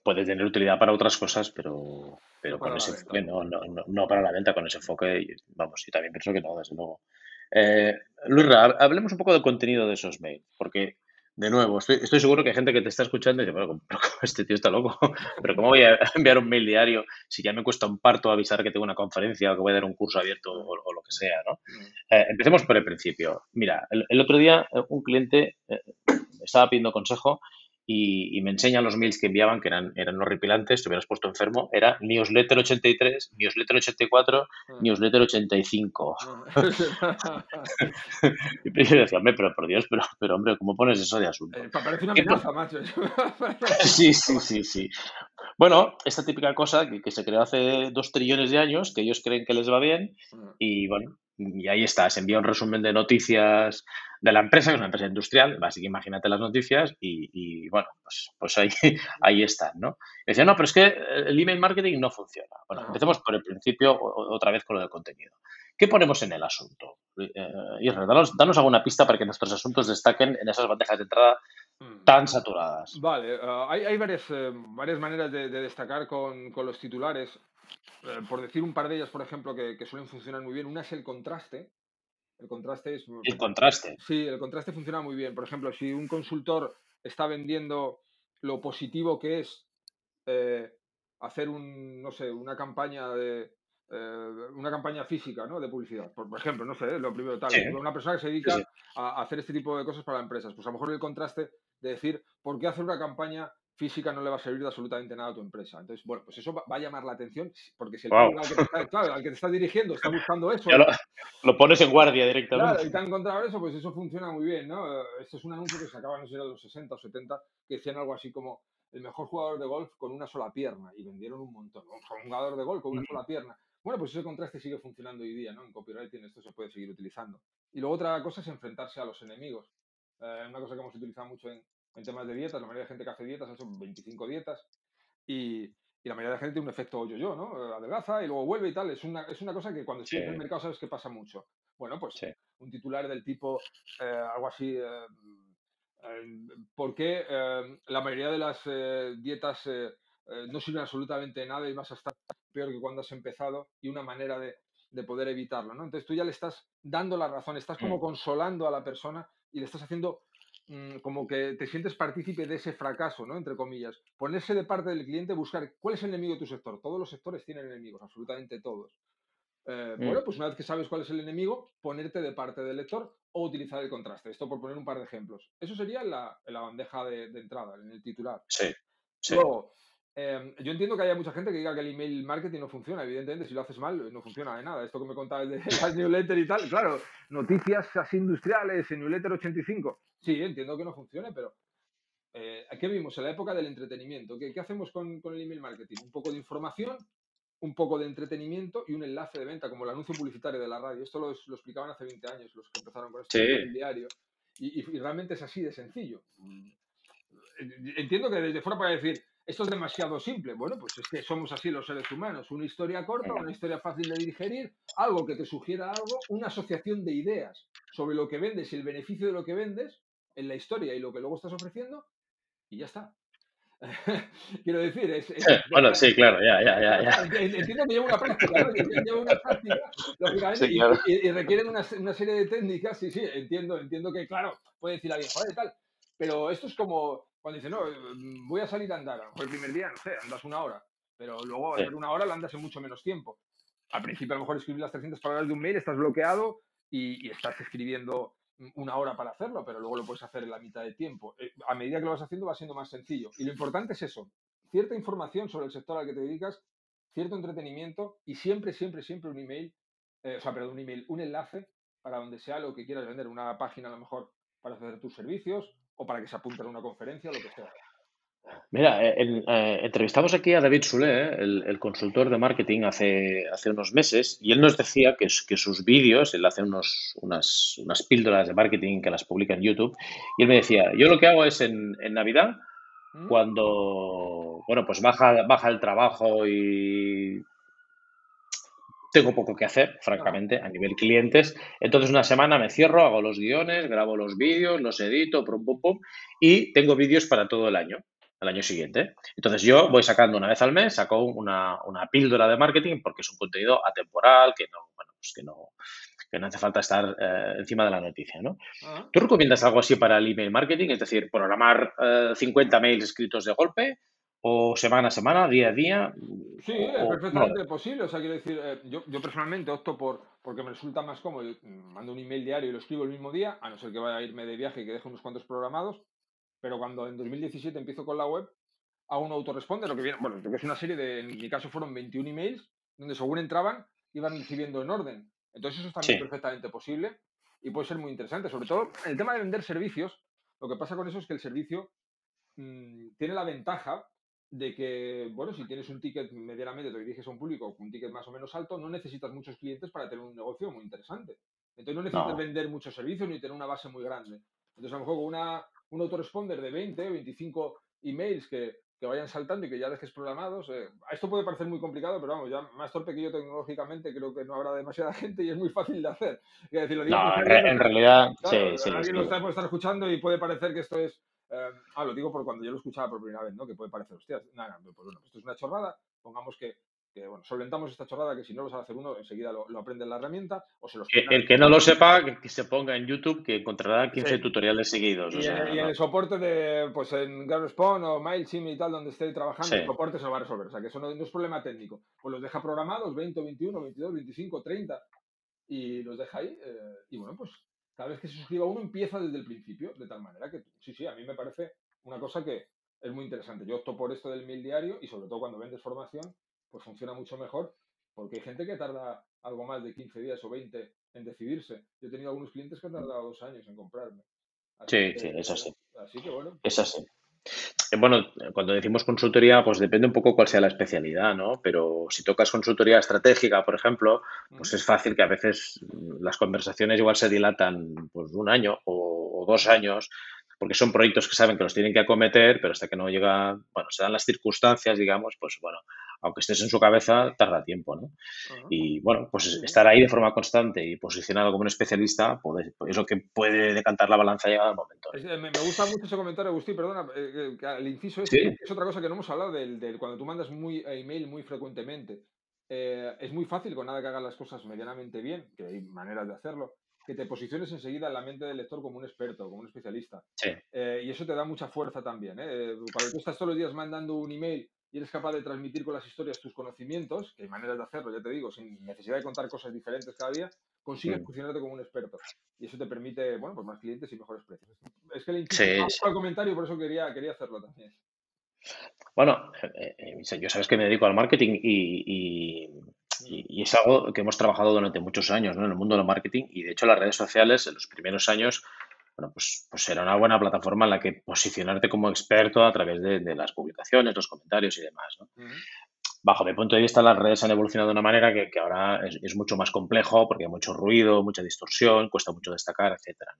Puede tener utilidad para otras cosas, pero, pero con ese enfoque no, no, no, para la venta, con ese enfoque, vamos, yo también pienso que no, desde luego. Eh, Luis, hablemos un poco del contenido de esos mails, porque de nuevo, estoy, seguro que hay gente que te está escuchando y dice, bueno, pero este tío está loco, <laughs> pero ¿cómo voy a <laughs> enviar un mail diario si ya me cuesta un parto avisar que tengo una conferencia o que voy a dar un curso abierto o, lo que sea, ¿no? Eh, empecemos por el principio. Mira, el, otro día eh, un cliente eh, <coughs> estaba pidiendo consejo y, me enseñan los mails que enviaban, que eran, eran horripilantes, te hubieras puesto enfermo, era newsletter 83, newsletter 84, ah. newsletter 85. Ah. <laughs> y yo decía, hombre, pero por Dios, pero, pero hombre, ¿cómo pones eso de asunto? Eh, parece una amenaza, macho. <laughs> sí, sí, sí, sí. Bueno, esta típica cosa que, que, se creó hace dos trillones de años, que ellos creen que les va bien, ah. y bueno, y ahí está, se envía un resumen de noticias de la empresa, que es una empresa industrial, así que imagínate las noticias y, bueno, pues, pues ahí, <laughs> ahí están, ¿no? Y decía, no, pero es que el email marketing no funciona. Bueno, empecemos por el principio, otra vez con lo del contenido. ¿Qué ponemos en el asunto? Eh, danos, alguna pista para que nuestros asuntos destaquen en esas bandejas de entrada mm. tan saturadas. Vale, eh, hay, varias, eh, varias maneras de, destacar con, con, los titulares. Eh, por decir un par de ellas, por ejemplo, que, suelen funcionar muy bien. Una es el contraste. El contraste es. El contraste. Sí, el contraste funciona muy bien. Por ejemplo, si un consultor está vendiendo lo positivo que es eh, hacer un, no sé, una campaña de. Eh, una campaña física ¿no? de publicidad, por, ejemplo, no sé, lo primero tal, una persona que se dedica a hacer este tipo de cosas para empresas, pues a lo mejor el contraste de decir, ¿por qué hacer una campaña física no le va a servir de absolutamente nada a tu empresa. Entonces, bueno, pues eso va, a llamar la atención, porque si el al, que te está, <laughs> al que te está dirigiendo está buscando eso. Lo, pones en guardia directamente. Claro, y te han encontrado eso, pues eso funciona muy bien, ¿no? Este es un anuncio que se acaba, no sé, en los 60 o 70, que decían algo así como el mejor jugador de golf con una sola pierna, y vendieron un montón. Un jugador de golf con una sola pierna. Bueno, pues ese contraste sigue funcionando hoy día, ¿no? En copywriting esto se puede seguir utilizando. Y luego otra cosa es enfrentarse a los enemigos. Eh, una cosa que hemos utilizado mucho en, en temas de dietas. La mayoría de gente que hace dietas ha hecho 25 dietas y, la mayoría de la gente tiene un efecto yo-yo, ¿no? Adelgaza y luego vuelve y tal. Es una, es una cosa que cuando estás en el mercado sabes que pasa mucho. Bueno, pues un titular del tipo, eh, algo así, eh, eh, ¿por qué la mayoría de las dietas no sirven absolutamente de nada y vas a estar peor que cuando has empezado? Y una manera de, de poder evitarlo, ¿no? Entonces tú ya le estás dando la razón, estás como mm. consolando a la persona y le estás haciendo Mm, como que te sientes partícipe de ese fracaso, ¿no? Entre comillas. Ponerse de parte del cliente, buscar cuál es el enemigo de tu sector. Todos los sectores tienen enemigos, absolutamente todos. Eh, mm. Bueno, pues una vez que sabes cuál es el enemigo, ponerte de parte del lector o utilizar el contraste. Esto por poner un par de ejemplos. Eso sería la, la bandeja de, entrada, en el titular. Sí. sí. Luego, Em, yo entiendo que haya mucha gente que diga que el email marketing no funciona. Evidentemente, si lo haces mal, no funciona de nada. Esto que me contabas de <laughs> las newsletter y tal, claro, noticias así industriales en newsletter 85. Sí, entiendo que no funcione, pero eh, ¿qué vimos? En la época del entretenimiento. ¿Qué, hacemos con, el email marketing? Un poco de información, un poco de entretenimiento y un enlace de venta, como el anuncio publicitario de la radio. Esto lo, lo explicaban hace 20 años los que empezaron con esto en diario. Y, y, realmente es así de sencillo. Mm, entiendo que desde fuera para decir esto es demasiado simple. Bueno, pues es que somos así los seres humanos. Una historia corta, una historia fácil de digerir, algo que te sugiera algo, una asociación de ideas sobre lo que vendes y el beneficio de lo que vendes en la historia y lo que luego estás ofreciendo, y ya está. <laughs> Quiero decir, es, bueno, sí, claro, ya, ya, ya, ya. <laughs> Entiendo que lleva una práctica, ¿no? lleva una práctica, lógicamente, y, requieren una, una, serie de técnicas, sí, sí, entiendo, entiendo que, claro, puede decir alguien, joder, tal, pero esto es como, cuando dice, no, mm, voy a salir a andar, el primer día, no sé, andas una hora, pero luego hacer una hora la andas en mucho menos tiempo. Al principio a lo mejor escribir las 300 palabras de un mail, estás bloqueado y, estás escribiendo una hora para hacerlo, pero luego lo puedes hacer en la mitad de tiempo. Eh, a medida que lo vas haciendo va siendo más sencillo. Y lo importante es eso, cierta información sobre el sector al que te dedicas, cierto entretenimiento y siempre, siempre, siempre un email, eh, o sea, perdón, un email, un enlace para donde sea lo que quieras vender, una página a lo mejor para hacer tus servicios, o para que se apunten a una conferencia o lo que sea. Mira, eh, eh, entrevistamos aquí a David Sule, el, consultor de marketing, hace, hace unos meses, y él nos decía que, que sus vídeos, él hace unos, unas, unas, píldoras de marketing que las publica en YouTube, y él me decía, yo lo que hago es en, en Navidad, ¿Mm? cuando, bueno, pues baja, baja el trabajo y tengo poco que hacer, francamente, a nivel clientes. Entonces, una semana me cierro, hago los guiones, grabo los vídeos, los edito, pum, pum, pum, y tengo vídeos para todo el año, el año siguiente. Entonces, yo voy sacando una vez al mes, saco una, una píldora de marketing porque es un contenido atemporal, que no, bueno, pues que no, que no hace falta estar eh, encima de la noticia, ¿no? ¿Tú recomiendas algo así para el email marketing? Es decir, programar 50 mails escritos de golpe o semana a semana, día a día. Sí, es perfectamente posible. O sea, quiero decir, eh, yo, yo, personalmente opto por, porque me resulta más cómodo, mando un email diario y lo escribo el mismo día, a no ser que vaya a irme de viaje y que deje unos cuantos programados, pero cuando en 2017 empiezo con la web, a un autoresponder, lo que viene, bueno, lo que es una serie de, en mi caso fueron 21 emails, donde según entraban, iban recibiendo en orden. Entonces eso es también perfectamente posible y puede ser muy interesante. Sobre todo, el tema de vender servicios, lo que pasa con eso es que el servicio mm, tiene la ventaja de que, bueno, si tienes un ticket medianamente, te diriges a un público con un ticket más o menos alto, no necesitas muchos clientes para tener un negocio muy interesante. Entonces no necesitas vender muchos servicios ni tener una base muy grande. Entonces a lo mejor con una, un autoresponder de 20 o 25 emails que, que, vayan saltando y que ya dejes programados, eh, esto puede parecer muy complicado, pero vamos, ya más torpe que yo tecnológicamente creo que no habrá demasiada <laughs> gente y es muy fácil de hacer. Decir, no, en, realidad, sí, sí, Alguien lo está, puede estar escuchando y puede parecer que esto es eh, ah, lo digo por cuando yo lo escuchaba por primera vez, ¿no? Que puede parecer, hostias, nada, pues bueno, esto es una chorrada, pongamos que, que, bueno, solventamos esta chorrada que si no lo sabe hacer uno, enseguida lo, lo aprende en la herramienta o se los El que no lo sepa, que, se ponga en YouTube, que encontrará 15 tutoriales seguidos. Y, en, el soporte de, pues en GarageBand o MailChimp y tal, donde esté trabajando, el soporte se lo va a resolver. O sea, que eso no, es problema técnico. Pues los deja programados, 20, 21, 22, 25, 30, y los deja ahí. Eh, y bueno, pues cada vez que se suscriba uno empieza desde el principio, de tal manera que sí, sí, a mí me parece una cosa que es muy interesante. Yo opto por esto del mail diario y sobre todo cuando vendes formación, pues funciona mucho mejor porque hay gente que tarda algo más de 15 días o 20 en decidirse. Yo he tenido algunos clientes que han tardado dos años en comprarme. sí, sí, es así. Así que bueno. Es así. Eh, bueno, cuando decimos consultoría, pues depende un poco cuál sea la especialidad, ¿no? Pero si tocas consultoría estratégica, por ejemplo, pues es fácil que a veces las conversaciones igual se dilatan pues un año o, dos años, porque son proyectos que saben que los tienen que acometer, pero hasta que no llega, bueno, se dan las circunstancias, digamos, pues bueno, aunque estés en su cabeza, tarda tiempo, ¿no? Y bueno, pues estar ahí de forma constante y posicionado como un especialista pues, es lo que puede decantar la balanza llegado al momento. me, gusta mucho ese comentario, Agustín, perdona, eh, el inciso es, es otra cosa que no hemos hablado del, cuando tú mandas muy email muy frecuentemente. Eh, es muy fácil con nada que hagas las cosas medianamente bien, que hay maneras de hacerlo, que te posiciones enseguida en la mente del lector como un experto, como un especialista. Eh, y eso te da mucha fuerza también. Cuando tú estás todos los días mandando un email y eres capaz de transmitir con las historias tus conocimientos, que hay maneras de hacerlo, ya te digo, sin necesidad de contar cosas diferentes cada día, consigues posicionarte como un experto. Y eso te permite, bueno, pues más clientes y mejores precios. Es que le incluso al comentario, por eso quería, quería hacerlo también. Bueno, eh, eh, yo sabes que me dedico al marketing y, y, es algo que hemos trabajado durante muchos años ¿no? en el mundo del marketing y de hecho las redes sociales en los primeros años bueno, pues, pues era una buena plataforma en la que posicionarte como experto a través de, las publicaciones, los comentarios y demás. ¿no? Bajo mi punto de vista, las redes han evolucionado de una manera que, que ahora es, es, mucho más complejo porque hay mucho ruido, mucha distorsión, cuesta mucho destacar, etcétera.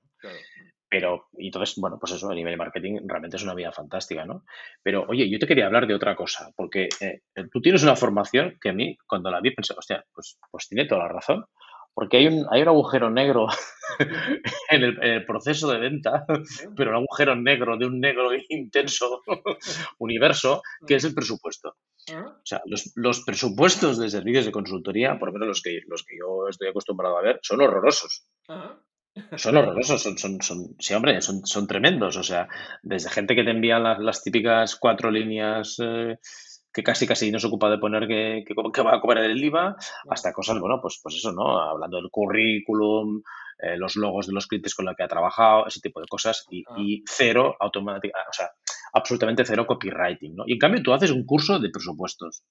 Pero, y entonces, bueno, pues eso, a nivel de marketing realmente es una vía fantástica, ¿no? Pero, oye, yo te quería hablar de otra cosa, porque eh, tú tienes una formación que a mí, cuando la vi, pensé, hostia, pues, pues tiene toda la razón porque hay un, hay un agujero negro <laughs> en el, proceso de venta, pero un agujero negro de un negro <laughs> intenso universo, que es el presupuesto. O sea, los, presupuestos de servicios de consultoría, por lo menos los que, los que yo estoy acostumbrado a ver, son horrorosos. Son horrorosos, son, son, son, sí, hombre, son, son tremendos. O sea, desde gente que te envía las, típicas cuatro líneas eh, que casi casi no se ocupa de poner que, que, va a cobrar el IVA, hasta cosas, bueno, pues, pues eso, ¿no? Hablando del currículum, eh, los logos de los clientes con los que ha trabajado, ese tipo de cosas, y, ah. cero automática, o sea, absolutamente cero copywriting, ¿no? Y en cambio tú haces un curso de presupuestos.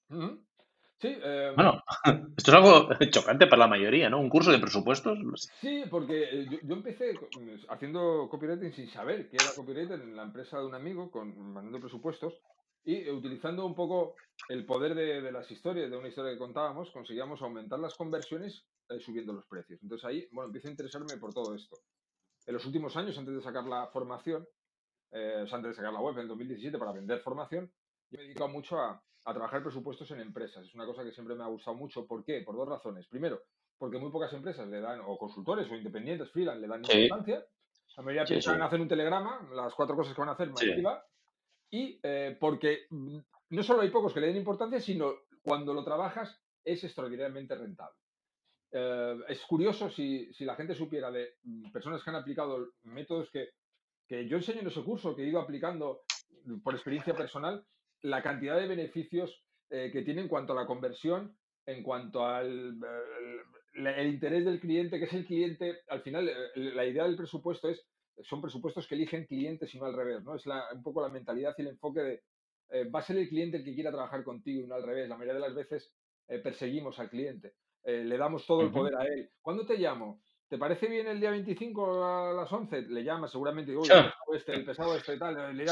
Sí, em, bueno, <laughs> esto es algo <laughs> chocante para la mayoría, ¿no? Un curso de presupuestos. Sí, porque eh, yo, empecé haciendo copywriting sin saber que era copywriter en la empresa de un amigo, con, mandando presupuestos, y utilizando un poco el poder de, las historias, de una historia que contábamos, conseguíamos aumentar las conversiones eh, subiendo los precios. Entonces ahí, bueno, empiezo a interesarme por todo esto. En los últimos años, antes de sacar la formación, eh, o sea, antes de sacar la web en el 2017 para vender formación, yo me he dedicado mucho a, trabajar presupuestos en empresas. Es una cosa que siempre me ha gustado mucho. ¿Por qué? Por dos razones. Primero, porque muy pocas empresas le dan, o consultores o independientes, freelance, le dan importancia. La mayoría piensan en hacer un telegrama, las cuatro cosas que van a hacer, sí y eh, porque mm, no solo hay pocos que le den importancia, sino cuando lo trabajas es extraordinariamente rentable. eh, es curioso si, si, la gente supiera de mm, personas que han aplicado métodos que, que yo enseño en ese curso, que he ido aplicando por experiencia personal, la cantidad de beneficios eh, que tiene en cuanto a la conversión, en cuanto al el, interés del cliente, que es el cliente, al final, la idea del presupuesto es, son presupuestos que eligen clientes y no al revés, ¿no? Es la, un poco la mentalidad y el enfoque de, eh, va a ser el cliente el que quiera trabajar contigo y no al revés. La mayoría de las veces eh, perseguimos al cliente, eh, le damos todo el poder a él. ¿Cuándo te llamo? ¿Te parece bien el día 25 a las 11? Le llama seguramente, el pesado este, el pesado este y tal. Le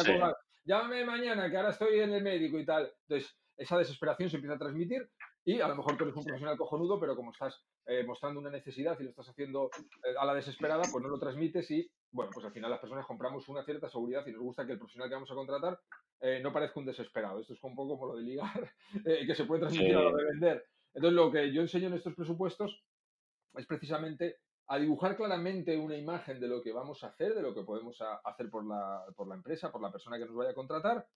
llámame mañana que ahora estoy en el médico y tal. Entonces, esa desesperación se empieza a transmitir y a lo mejor tú eres un profesional cojonudo, pero como estás mostrando una necesidad y lo estás haciendo a la desesperada, pues no lo transmites y, bueno, pues al final las personas compramos una cierta seguridad y nos gusta que el profesional que vamos a contratar eh, no parezca un desesperado. Esto es un poco como lo de ligar, <laughs> eh, que se puede transmitir a lo de vender. Entonces, lo que yo enseño en estos presupuestos es precisamente a dibujar claramente una imagen de lo que vamos a hacer, de lo que podemos hacer por la, por la, empresa, por la persona que nos vaya a contratar.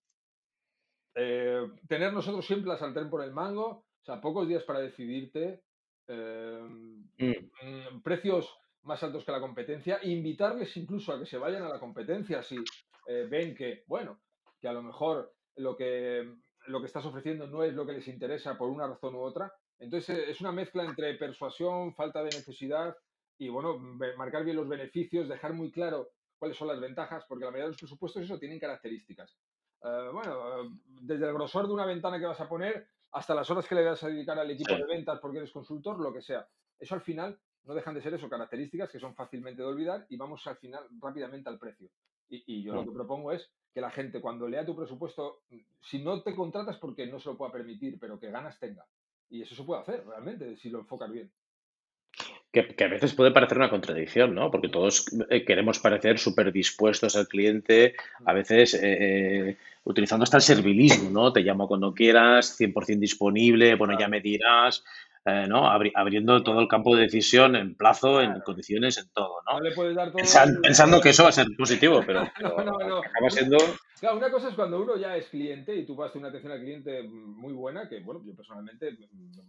Eh, tener nosotros siempre la sartén por el mango, o sea, pocos días para decidirte, mm. Mm, precios más altos que la competencia, invitarles incluso a que se vayan a la competencia si ven que, bueno, que a lo mejor lo que, lo que estás ofreciendo no es lo que les interesa por una razón u otra. Entonces eh, es una mezcla entre persuasión, falta de necesidad y, bueno, marcar bien los beneficios, dejar muy claro cuáles son las ventajas, porque la mayoría de los presupuestos eso tienen características. Eh, bueno, desde el grosor de una ventana que vas a poner hasta las horas que le vas a dedicar al equipo de ventas porque eres consultor, lo que sea. Eso al final no dejan de ser eso, características que son fácilmente de olvidar y vamos al final rápidamente al precio. Y, yo lo que propongo es que la gente cuando lea tu presupuesto, si no te contratas porque no se lo pueda permitir, pero que ganas tenga. Y eso se puede hacer realmente, si lo enfocas bien. Que, a veces puede parecer una contradicción, ¿no? Porque todos eh, queremos parecer súper dispuestos al cliente, a veces eh, eh, utilizando hasta el servilismo, ¿no? Te llamo cuando quieras, 100% disponible, bueno, ya me dirás, eh, ¿no? abriendo todo el campo de decisión en plazo, en condiciones, en todo, ¿no? pensando que eso va a ser positivo, pero, <laughs> acaba siendo... Claro, una cosa es cuando uno ya es cliente y tú vas a una atención al cliente muy buena, que bueno, yo personalmente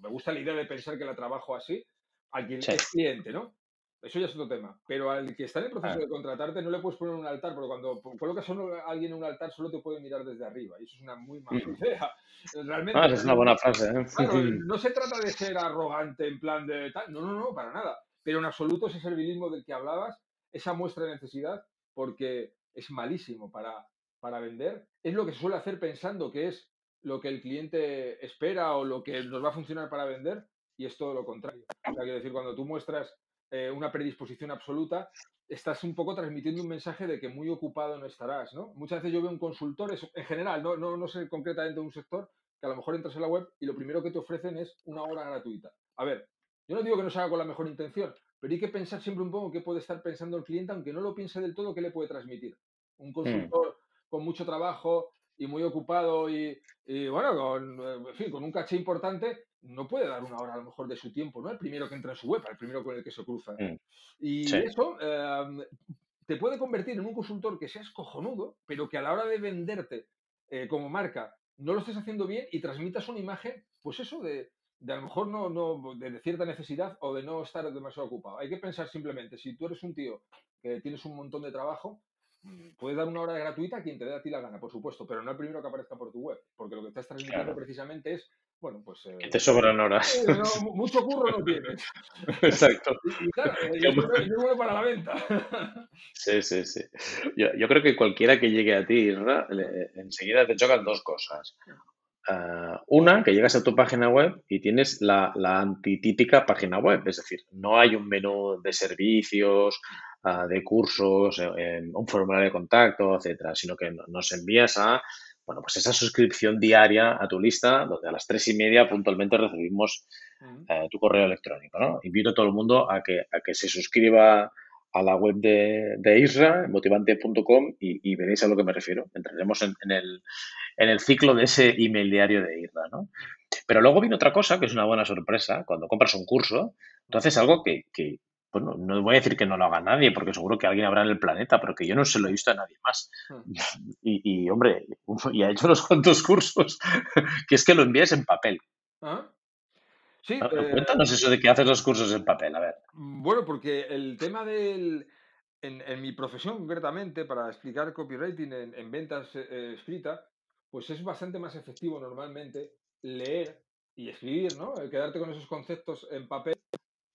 me gusta la idea de pensar que la trabajo así, al quien es cliente, ¿no? Eso ya es otro tema. Pero al que está en el proceso de contratarte no le puedes poner un altar, porque cuando colocas a alguien en un altar solo te puede mirar desde arriba. Y eso es una muy mala idea. <laughs> Realmente, ah, es una buena frase. ¿eh? <laughs> <laughs> no se trata de ser arrogante en plan de tal. No, no, no, para nada. Pero en absoluto ese servilismo del que hablabas, esa muestra de necesidad, porque es malísimo para, para vender. Es lo que se suele hacer pensando que es lo que el cliente espera o lo que nos va a funcionar para vender y es todo lo contrario. O sea, quiero decir, cuando tú muestras eh, una predisposición absoluta, estás un poco transmitiendo un mensaje de que muy ocupado no estarás, ¿no? Muchas veces yo veo un consultor, en general, no, no, no sé concretamente un sector, que a lo mejor entras en la web y lo primero que te ofrecen es una hora gratuita. A ver, yo no digo que no se haga con la mejor intención, pero hay que pensar siempre un poco qué puede estar pensando el cliente, aunque no lo piense del todo, qué le puede transmitir. Un mm. consultor con mucho trabajo y muy ocupado y, bueno, con, en fin, con un caché importante, no puede dar una hora a lo mejor de su tiempo, ¿no? El primero que entra en su web, el primero con el que se cruza. Mm. Y eso em, te puede convertir en un consultor que seas cojonudo, pero que a la hora de venderte eh, como marca no lo estés haciendo bien y transmitas una imagen, pues eso de, de a lo mejor no, no, de cierta necesidad o de no estar demasiado ocupado. Hay que pensar simplemente, si tú eres un tío que tienes un montón de trabajo, puedes dar una hora gratuita a quien te dé a ti la gana, por supuesto, pero no el primero que aparezca por tu web, porque lo que estás transmitiendo precisamente es bueno, pues... Eh, te sobran horas. mucho curro no tienes. <laughs> Exacto. Y, claro, eh, es bueno para la venta. Sí, sí, sí. Yo, yo, creo que cualquiera que llegue a ti, ¿verdad? enseguida te chocan dos cosas. Ah, una, que llegas a tu página web y tienes la, la, antitípica página web, es decir, no hay un menú de servicios, uh, de cursos, un formulario de contacto, etcétera, sino que nos envías a bueno, pues esa suscripción diaria a tu lista, donde a las tres y media puntualmente recibimos eh, tu correo electrónico. ¿no? Invito a todo el mundo a que, a que se suscriba a la web de, de Isra, motivante.com, y, veréis a lo que me refiero. Entraremos en, el, en el ciclo de ese email diario de Isra. ¿no? Pero luego viene otra cosa que es una buena sorpresa. Cuando compras un curso, entonces algo que, que, bueno, no voy a decir que no lo haga nadie, porque seguro que alguien habrá en el planeta, pero que yo no se lo he visto a nadie más. Hmm. <laughs> Y, hombre, y ha hecho unos cuantos cursos, <laughs> que es que lo envíes en papel. ¿Ah? Sí, Ah, eh, Cuéntanos eso de que haces los cursos en papel, a ver. bueno, porque el tema del... En, en mi profesión, concretamente, para explicar copywriting en, en ventas eh, eh, escrita, pues es bastante más efectivo normalmente leer y escribir, ¿no? El quedarte con esos conceptos en papel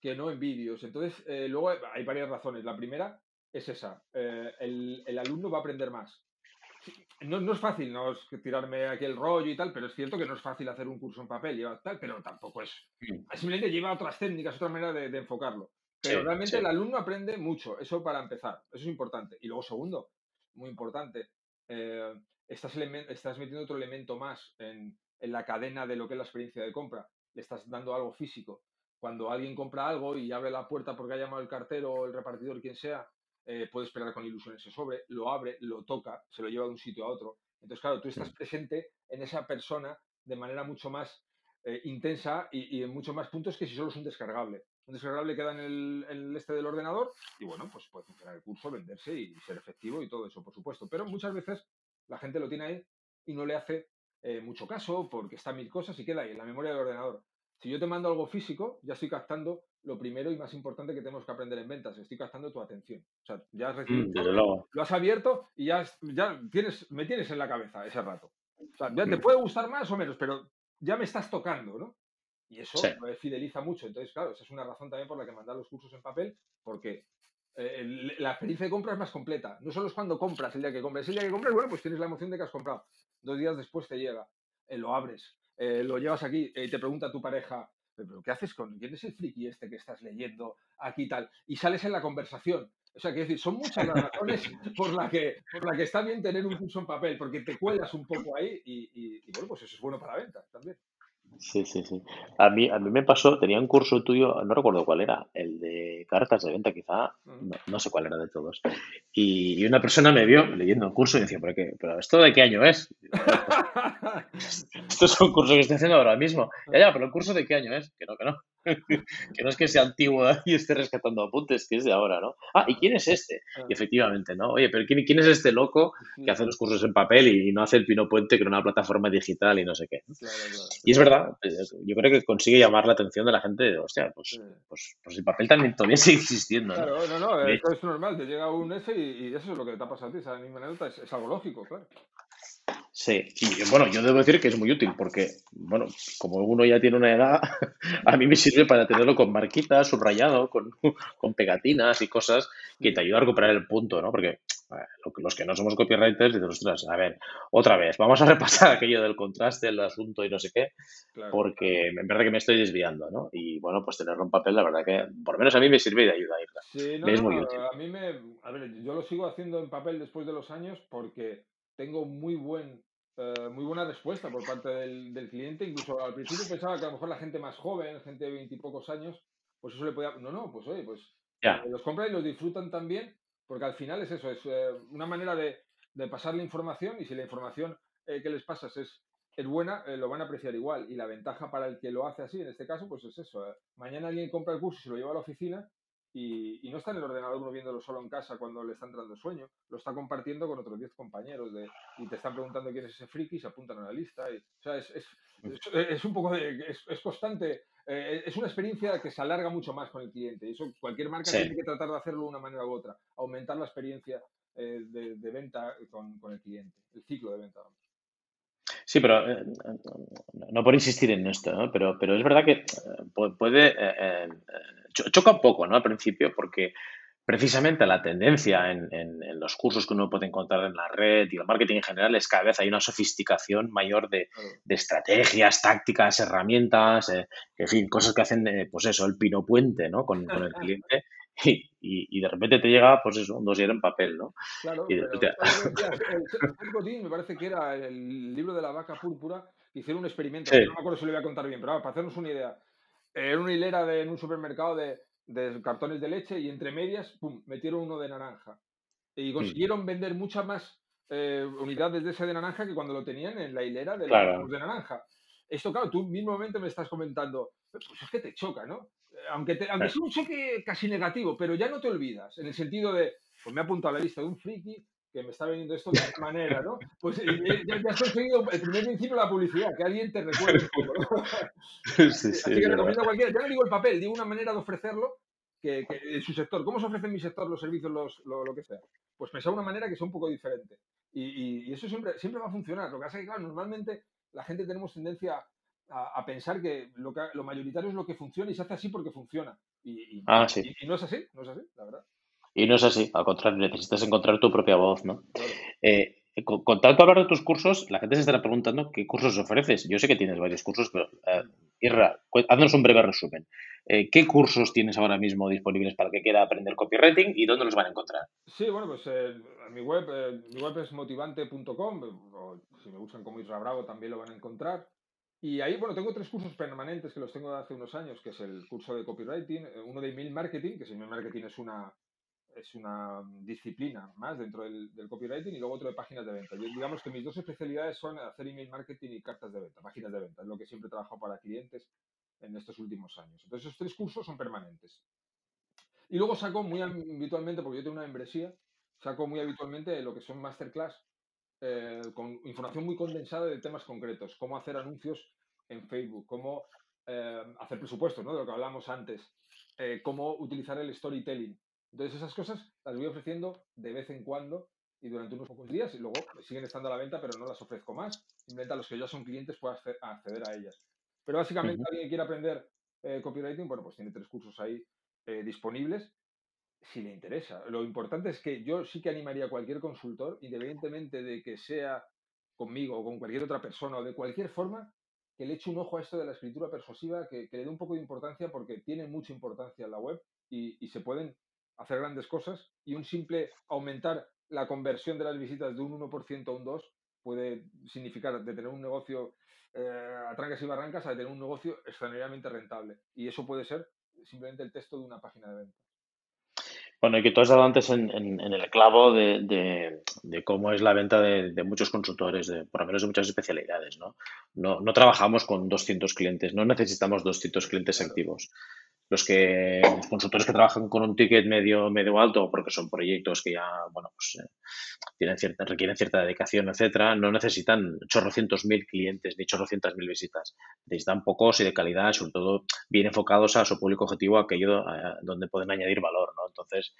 que no en vídeos. Entonces, eh, luego hay- varias razones. La primera es esa. eh, el, el alumno va a aprender más. No, no es fácil, no es tirarme aquí el rollo y tal, pero es cierto que no es fácil hacer un curso en papel, lleva tal, pero tampoco es. Simplemente lleva otras técnicas, otra manera de, de enfocarlo. Sí, Pero realmente sí. el alumno aprende mucho, eso para empezar, eso es importante. Y luego, segundo, muy importante, eh, estás, estás metiendo otro elemento más en, en la cadena de lo que es la experiencia de compra. Le estás dando algo físico. Cuando alguien compra algo y abre la puerta porque ha llamado el cartero o el repartidor, quien sea, eh, puede esperar con ilusión ese sobre, lo abre, lo toca, se lo lleva de un sitio a otro. Entonces, claro, tú estás presente en esa persona de manera mucho más eh, intensa y, y en muchos más puntos que si solo es un descargable. Un descargable queda en el, en el este del ordenador y bueno, pues puede funcionar el curso, venderse y ser efectivo y todo eso, por supuesto. Pero muchas veces la gente lo tiene ahí y no le hace eh, mucho caso porque está mil cosas y queda ahí en la memoria del ordenador. Si yo te mando algo físico, ya estoy captando lo primero y más importante que tenemos que aprender en ventas, estoy captando tu atención. O sea, ya has recibido Mm, luego. lo has abierto y ya, tienes, me tienes en la cabeza ese rato. O sea, ya te Mm. puede gustar más o menos, pero ya me estás tocando, ¿no? Y eso Sí. me fideliza mucho. Entonces, claro, esa es una razón también por la que mandar los cursos en papel, porque eh, la experiencia de compra es más completa. No solo es cuando compras el día que compras. El día que compras, bueno, pues tienes la emoción de que has comprado. Dos días después te llega, eh, lo abres, eh, lo llevas aquí eh, y te pregunta tu pareja, ¿pero qué haces con quién es el friki este que estás leyendo aquí y tal? Y sales en la conversación. O sea, quiero decir, son muchas las razones <laughs> por la que, por la que está bien tener un curso en papel, porque te cuelas un poco ahí y, y- y, bueno, pues eso es bueno para ventas también. Sí, sí, sí. A mí, a mí me pasó, tenía un curso tuyo, no recuerdo cuál era, el de cartas de venta, quizá, Ujú. no, no sé cuál era de todos. Y, y una persona me vio leyendo el curso y decía, ¿pero, qué? ¿pero esto de qué año es? <laughs> Esto es un curso que estoy haciendo ahora mismo. Ya, ya, pero el curso de qué año es? Que no, que no. <laughs> que no es que sea antiguo <laughs> y esté rescatando apuntes, que es de ahora, ¿no? Ah, ¿y quién es este? Y efectivamente, ¿no? Oye, pero ¿quién, quién es este loco que hace los cursos en papel y, no hace el Pino Puente en una plataforma digital y no sé qué? Claro, claro. Y es verdad, eh, yo creo que consigue llamar la atención de la gente hostia, pues, Sí. pues, pues el papel también todavía sigue existiendo, ¿no? Claro, no, no, esto es normal, te llega un y, y eso es lo que te ha pasado a ti, esa misma anécdota es, es algo lógico, claro. Sí, y bueno, yo debo decir que es muy útil porque, bueno, como uno ya tiene una edad, <laughs> a mí me sirve para tenerlo con marquitas, subrayado, con, <laughs> con pegatinas y cosas que te ayudan a recuperar el punto, ¿no? Porque eh, los que no somos copywriters dicen, ostras, a ver, otra vez, vamos a repasar <laughs> aquello del contraste, el asunto y no sé qué, claro. porque en verdad que me estoy desviando, ¿no? Y bueno, pues tenerlo en papel, la verdad que por lo menos a mí me sirve de ayuda. Sí, no, es no, muy útil. a mí me... A ver, yo lo sigo haciendo en papel después de los años porque tengo muy buen... eh, muy buena respuesta por parte del, del cliente. Incluso al principio pensaba que a lo mejor la gente más joven, gente de veintipocos años, pues eso le podía. No, no, pues oye, pues Ya, eh, los compran y los disfrutan también, porque al final es eso, es eh, una manera de, de pasar la información y si la información eh, que les pasas es, es buena, lo van a apreciar igual. Y la ventaja para el que lo hace así, en este caso, pues es eso. Mañana alguien compra el curso y se lo lleva a la oficina y, y no está en el ordenador uno viéndolo solo en casa cuando le está entrando sueño, lo está compartiendo con otros 10 compañeros de, y te están preguntando quién es ese friki y se apuntan a la lista. Y, o sea, es, es, es- es un poco de, es, es constante, eh, es una experiencia que se alarga mucho más con el cliente. Y eso cualquier marca Sí. tiene que tratar de hacerlo de una manera u otra, aumentar la experiencia eh, de, de venta con, con el cliente, el ciclo de venta. vamos. Sí, pero eh, no por insistir en esto, ¿no? Pero, pero es verdad que pu- puede, choca un poco, ¿no? Al principio, porque precisamente la tendencia en, en- en los cursos que uno puede encontrar en la red y el marketing en general es cada vez hay una sofisticación mayor de, Claro. de estrategias, tácticas, herramientas, eh, en fin, cosas que hacen, eh, pues eso, el pino puente, ¿no? Con, con el <laughs> cliente y, y- y de repente te llega, pues eso, un dossier en papel, ¿no? Claro, Y pero repente, ¿sabes lo que decías? el me parece que era el libro de la vaca púrpura, hicieron un experimento, sí, no me acuerdo si lo voy a contar bien, pero para hacernos una idea. Era una hilera de, en un supermercado de, de cartones de leche y entre medias, pum, metieron uno de naranja. Y mm, consiguieron vender muchas más eh, unidades de ese de naranja que cuando lo tenían en la hilera de claro, naranja. Esto, claro, tú mismamente me estás comentando, pues es que te choca, ¿no? Eh, Aunque, te- aunque eh, sea un choque casi negativo, pero ya no te olvidas, en el sentido de, pues me he apuntado a la lista de un friki que me está vendiendo esto de <laughs> esta manera, ¿no? Pues eh, ya, has conseguido el primer principio de la publicidad, que alguien te recuerde. <laughs> sí, <laughs> sí, Así que recomiendo a cualquiera. Ya no digo el papel, digo una manera de ofrecerlo que, en su sector. ¿Cómo se ofrece en mi sector los servicios, los, lo, que sea? Pues pensar una manera que sea un poco diferente. Y, y, eso siempre, siempre va a funcionar. Lo que pasa es que, claro, normalmente la gente tenemos tendencia a, pensar que lo, que lo, mayoritario es lo que funciona y se hace así porque funciona. Y, ah, sí. y, no es así, no es así, la verdad. Y no es así, al contrario, necesitas encontrar tu propia voz, ¿no? Eh, con, tanto hablar de tus cursos, la gente se estará preguntando qué cursos ofreces. Yo sé que tienes varios cursos, pero eh, Irra, haznos un breve resumen. Eh, ¿Qué cursos tienes ahora mismo disponibles para el que quiera aprender copywriting y dónde los van a encontrar? Sí, bueno, pues mi, web, mi web es motivante.com, si me buscan como Isra Bravo también lo van a encontrar. Y ahí, bueno, tengo tres cursos permanentes que los tengo de hace unos años, que es el curso de copywriting, uno de email marketing, que es email marketing es una, es una disciplina más dentro del, copywriting y luego otro de páginas de venta. Digamos que mis dos especialidades son hacer email marketing y cartas de venta, páginas de venta, es lo que siempre he trabajado para clientes en estos últimos años. Entonces, esos tres cursos son permanentes. Y luego saco muy habitualmente, porque yo tengo una membresía, saco muy habitualmente lo que son masterclass eh, con información muy condensada de temas concretos, cómo hacer anuncios en Facebook, cómo eh, hacer presupuestos, ¿no? de lo que hablamos antes, eh, cómo utilizar el storytelling, entonces esas cosas las voy ofreciendo de vez en cuando y durante unos pocos días y luego siguen estando a la venta, pero no las ofrezco más. Simplemente a los que ya son clientes puedan acceder a ellas. Pero básicamente alguien que quiera aprender eh, copywriting, bueno, pues tiene tres cursos ahí eh, disponibles si le interesa. Lo importante es que yo sí que animaría a cualquier consultor, independientemente de que sea conmigo o con cualquier otra persona o de cualquier forma, que le eche un ojo a esto de la escritura persuasiva, que, le dé un poco de importancia porque tiene mucha importancia en la web y, y se pueden hacer grandes cosas y un simple aumentar la conversión de las visitas de un 1% a un 2% puede significar de tener un negocio eh, a trancas y barrancas a tener un negocio extraordinariamente rentable. Y eso puede ser simplemente el texto de una página de venta. Bueno, y que tú has dado antes en, el clavo de, cómo es la venta de, muchos consultores, de, por lo menos de muchas especialidades. ¿no? No, no trabajamos con 200 clientes, no necesitamos 200 clientes activos los que los consultores que trabajan con un ticket medio medio alto porque son proyectos que ya bueno pues eh, tienen cierta requieren cierta dedicación etcétera no necesitan chorrocientos mil clientes ni chorrocientas mil visitas. Necesitan pocos y de calidad sobre todo bien enfocados a su público objetivo aquello eh, donde pueden añadir valor no entonces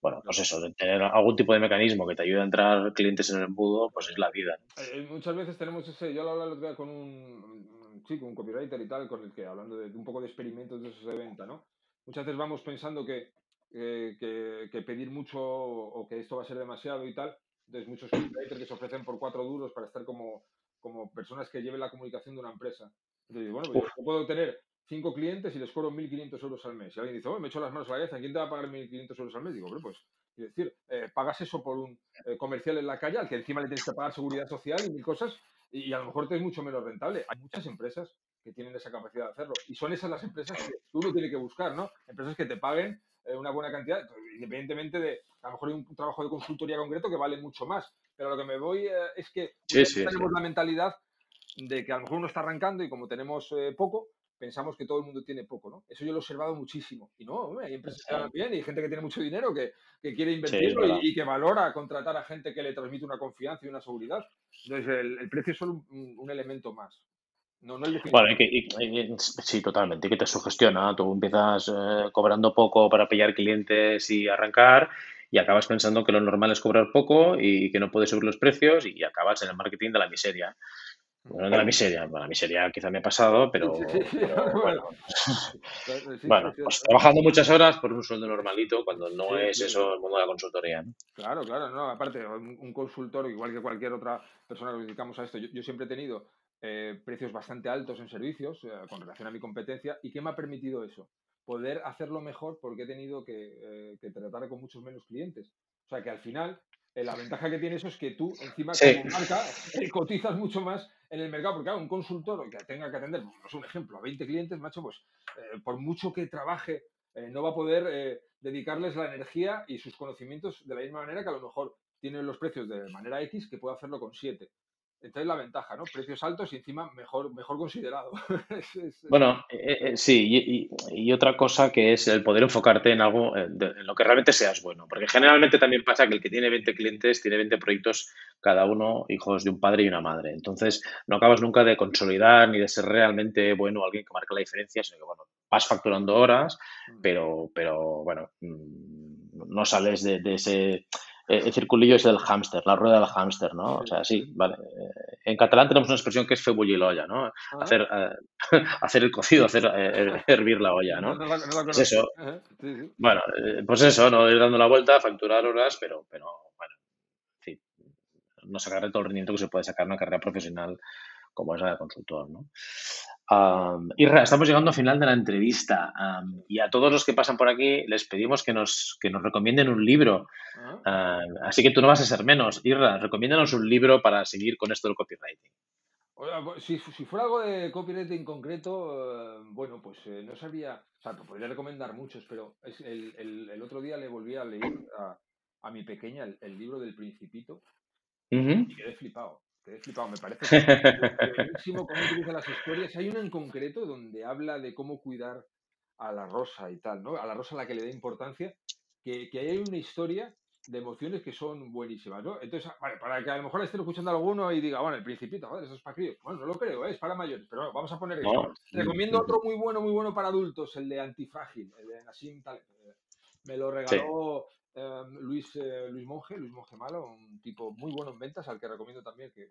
bueno pues eso tener algún tipo de mecanismo que te ayude a entrar clientes en el embudo pues es la vida eh, muchas veces tenemos ese yo lo hablaba con un chico, un copywriter y tal, con el que hablando de, un poco de experimentos de esos de venta, ¿no? Muchas veces vamos pensando que, que, pedir mucho o que esto va a ser demasiado y tal. Entonces, muchos copywriters que se ofrecen por cuatro duros para estar como, como personas que lleven la comunicación de una empresa. Entonces, bueno, pues yo puedo tener cinco clientes y les cobro 1.500 euros al mes. Y alguien dice, oh, me echo las manos a la cabeza, ¿quién te va a pagar 1.500 euros al mes? Digo, pues, es decir, eh, pagas eso por un eh, comercial en la calle al que encima le tienes que pagar seguridad social y mil cosas y a lo mejor te es mucho menos rentable. Hay muchas empresas que tienen esa capacidad de hacerlo y son esas las empresas que uno tiene que buscar, ¿no? Empresas que te paguen eh, una buena cantidad, independientemente de, a lo mejor hay un trabajo de consultoría concreto que vale mucho más, pero lo que me voy eh, es que tenemos la mentalidad de que a lo mejor uno está arrancando y como tenemos eh, poco, pensamos que todo el mundo tiene poco, ¿no? Eso yo lo he observado muchísimo. Y no, hay empresas que ganan bien y hay gente que tiene mucho dinero que, que quiere invertirlo y, que valora contratar a gente que le transmite una confianza y una seguridad. Entonces, el, precio es solo un, elemento más. No, no el bueno, sí, totalmente. Y que te sugestiona. Tú empiezas eh, cobrando poco para pillar clientes y arrancar y acabas pensando que lo normal es cobrar poco y que no puedes subir los precios y acabas en el marketing de la miseria. Bueno, de la miseria, bueno, la miseria quizá me ha pasado, pero, bueno, pues trabajando muchas horas por un sueldo normalito cuando no es eso el mundo de la consultoría. Claro, claro, no, aparte, un, consultor, igual que cualquier otra persona que nos dedicamos a esto, yo, siempre he tenido eh, precios bastante altos en servicios eh, con relación a mi competencia. ¿Y qué me ha permitido eso? Poder hacerlo mejor porque he tenido que, eh, que tratar con muchos menos clientes. O sea que al final la ventaja que tiene eso es que tú, encima, como marca, eh, cotizas mucho más en el mercado, porque claro, un consultor que tenga que atender, no es un ejemplo, a 20 clientes, macho, pues eh, por mucho que trabaje, no va a poder dedicarles la energía y sus conocimientos de la misma manera que a lo mejor tienen los precios de manera X que puede hacerlo con 7. Entonces la ventaja, ¿no? Precios altos y encima mejor, mejor considerado. <laughs> bueno, eh, eh, sí, y, otra cosa que es el poder enfocarte en algo, en lo que realmente seas bueno. Porque generalmente también pasa que el que tiene 20 clientes tiene 20 proyectos, cada uno hijos de un padre y una madre. Entonces no acabas nunca de consolidar ni de ser realmente bueno alguien que marque la diferencia, sino que, bueno, vas facturando horas, mm. pero, pero bueno, mm, no sales de ese eh, el circulillo es del hámster, la rueda del hámster, ¿no? O sea, sí, vale. Eh, en catalán tenemos una expresión que es fe bullir la olla, ¿no? Ah. Hacer, eh, <laughs> hacer el cocido, hacer hervir la olla, ¿no? es eso. Bueno, pues eso, ¿no? Ir dando la vuelta, facturar horas, pero, pero bueno, en fin, no sacarle todo el rendimiento que se puede sacar en una carrera profesional como es la de consultor, ¿no? Irra, estamos llegando al final de la entrevista y a todos los que pasan por aquí les pedimos que nos, que nos recomienden un libro. Ah. así que tú no vas a ser menos. Irra, recomiéndanos un libro para seguir con esto del copywriting. Si, fuera algo de copywriting concreto, eh, bueno, pues eh, no sabría, o sea, podría recomendar muchos, pero el, otro día le volví a leer a, mi pequeña el, libro del Principito y quedé flipado he flipado, me parece buenísimo cómo utiliza las historias. Hay una en concreto donde habla de cómo cuidar a la rosa y tal, ¿no? A la rosa a la que le da importancia, que, que hay una historia de emociones que son buenísimas, ¿no? Entonces, vale, para que a lo mejor esté escuchando alguno y diga, bueno, el principito, joder, eso es para críos. Bueno, no lo creo, ¿eh? es para mayores, pero bueno, vamos a poner eso. Recomiendo otro muy bueno, muy bueno para adultos, el de Antifrágil, el de Nassim Taleb. Me lo regaló Em, Luis, eh, Luis Monge, Luis Monge Malo, un tipo muy bueno en ventas, al que recomiendo también que,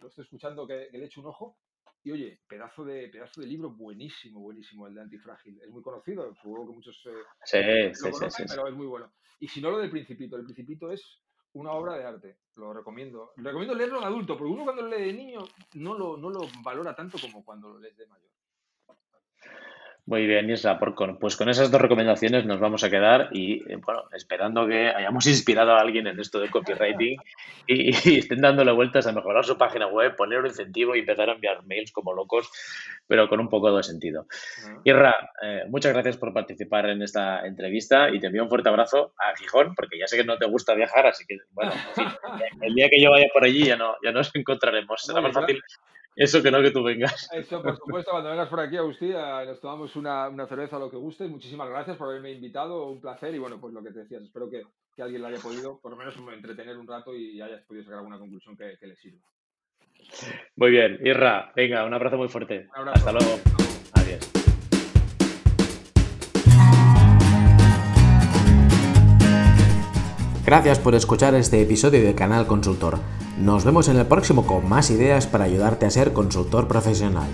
lo estoy escuchando, que, le eche un ojo. Y oye, pedazo de, pedazo de libro buenísimo, buenísimo, el de Antifrágil. Es muy conocido, seguro que muchos eh, lo conocen, pero es muy bueno. Y si no, lo del Principito. El Principito es una obra de arte, lo recomiendo. Recomiendo leerlo en adulto, porque uno cuando lo lee de niño no lo, no lo valora tanto como cuando lo lees de mayor. Muy bien, Isra, pues con esas dos recomendaciones nos vamos a quedar y, eh, bueno, esperando que hayamos inspirado a alguien en esto de copywriting <laughs> y, estén dándole vueltas a mejorar su página web, poner un incentivo y empezar a enviar mails como locos, pero con un poco de sentido. Isra, eh, muchas gracias por participar en esta entrevista y te envío un fuerte abrazo a Gijón, porque ya sé que no te gusta viajar, así que, bueno, <laughs> el día que yo vaya por allí ya no ya nos encontraremos. Será más fácil eso que no que tú vengas. <laughs> Eso, por supuesto, cuando vengas por aquí, Agustín, eh, nos tomamos una, una cerveza, lo que guste. Muchísimas gracias por haberme invitado, un placer. Y bueno, pues lo que te decías, espero que, que alguien le haya podido, por lo menos, entretener un rato y hayas podido sacar alguna conclusión que, que le sirva. Muy bien, Irra, venga, un abrazo muy fuerte. Hasta luego. Adiós. Gracias por escuchar este episodio de Canal Consultor. Nos vemos en el próximo con más ideas para ayudarte a ser consultor profesional.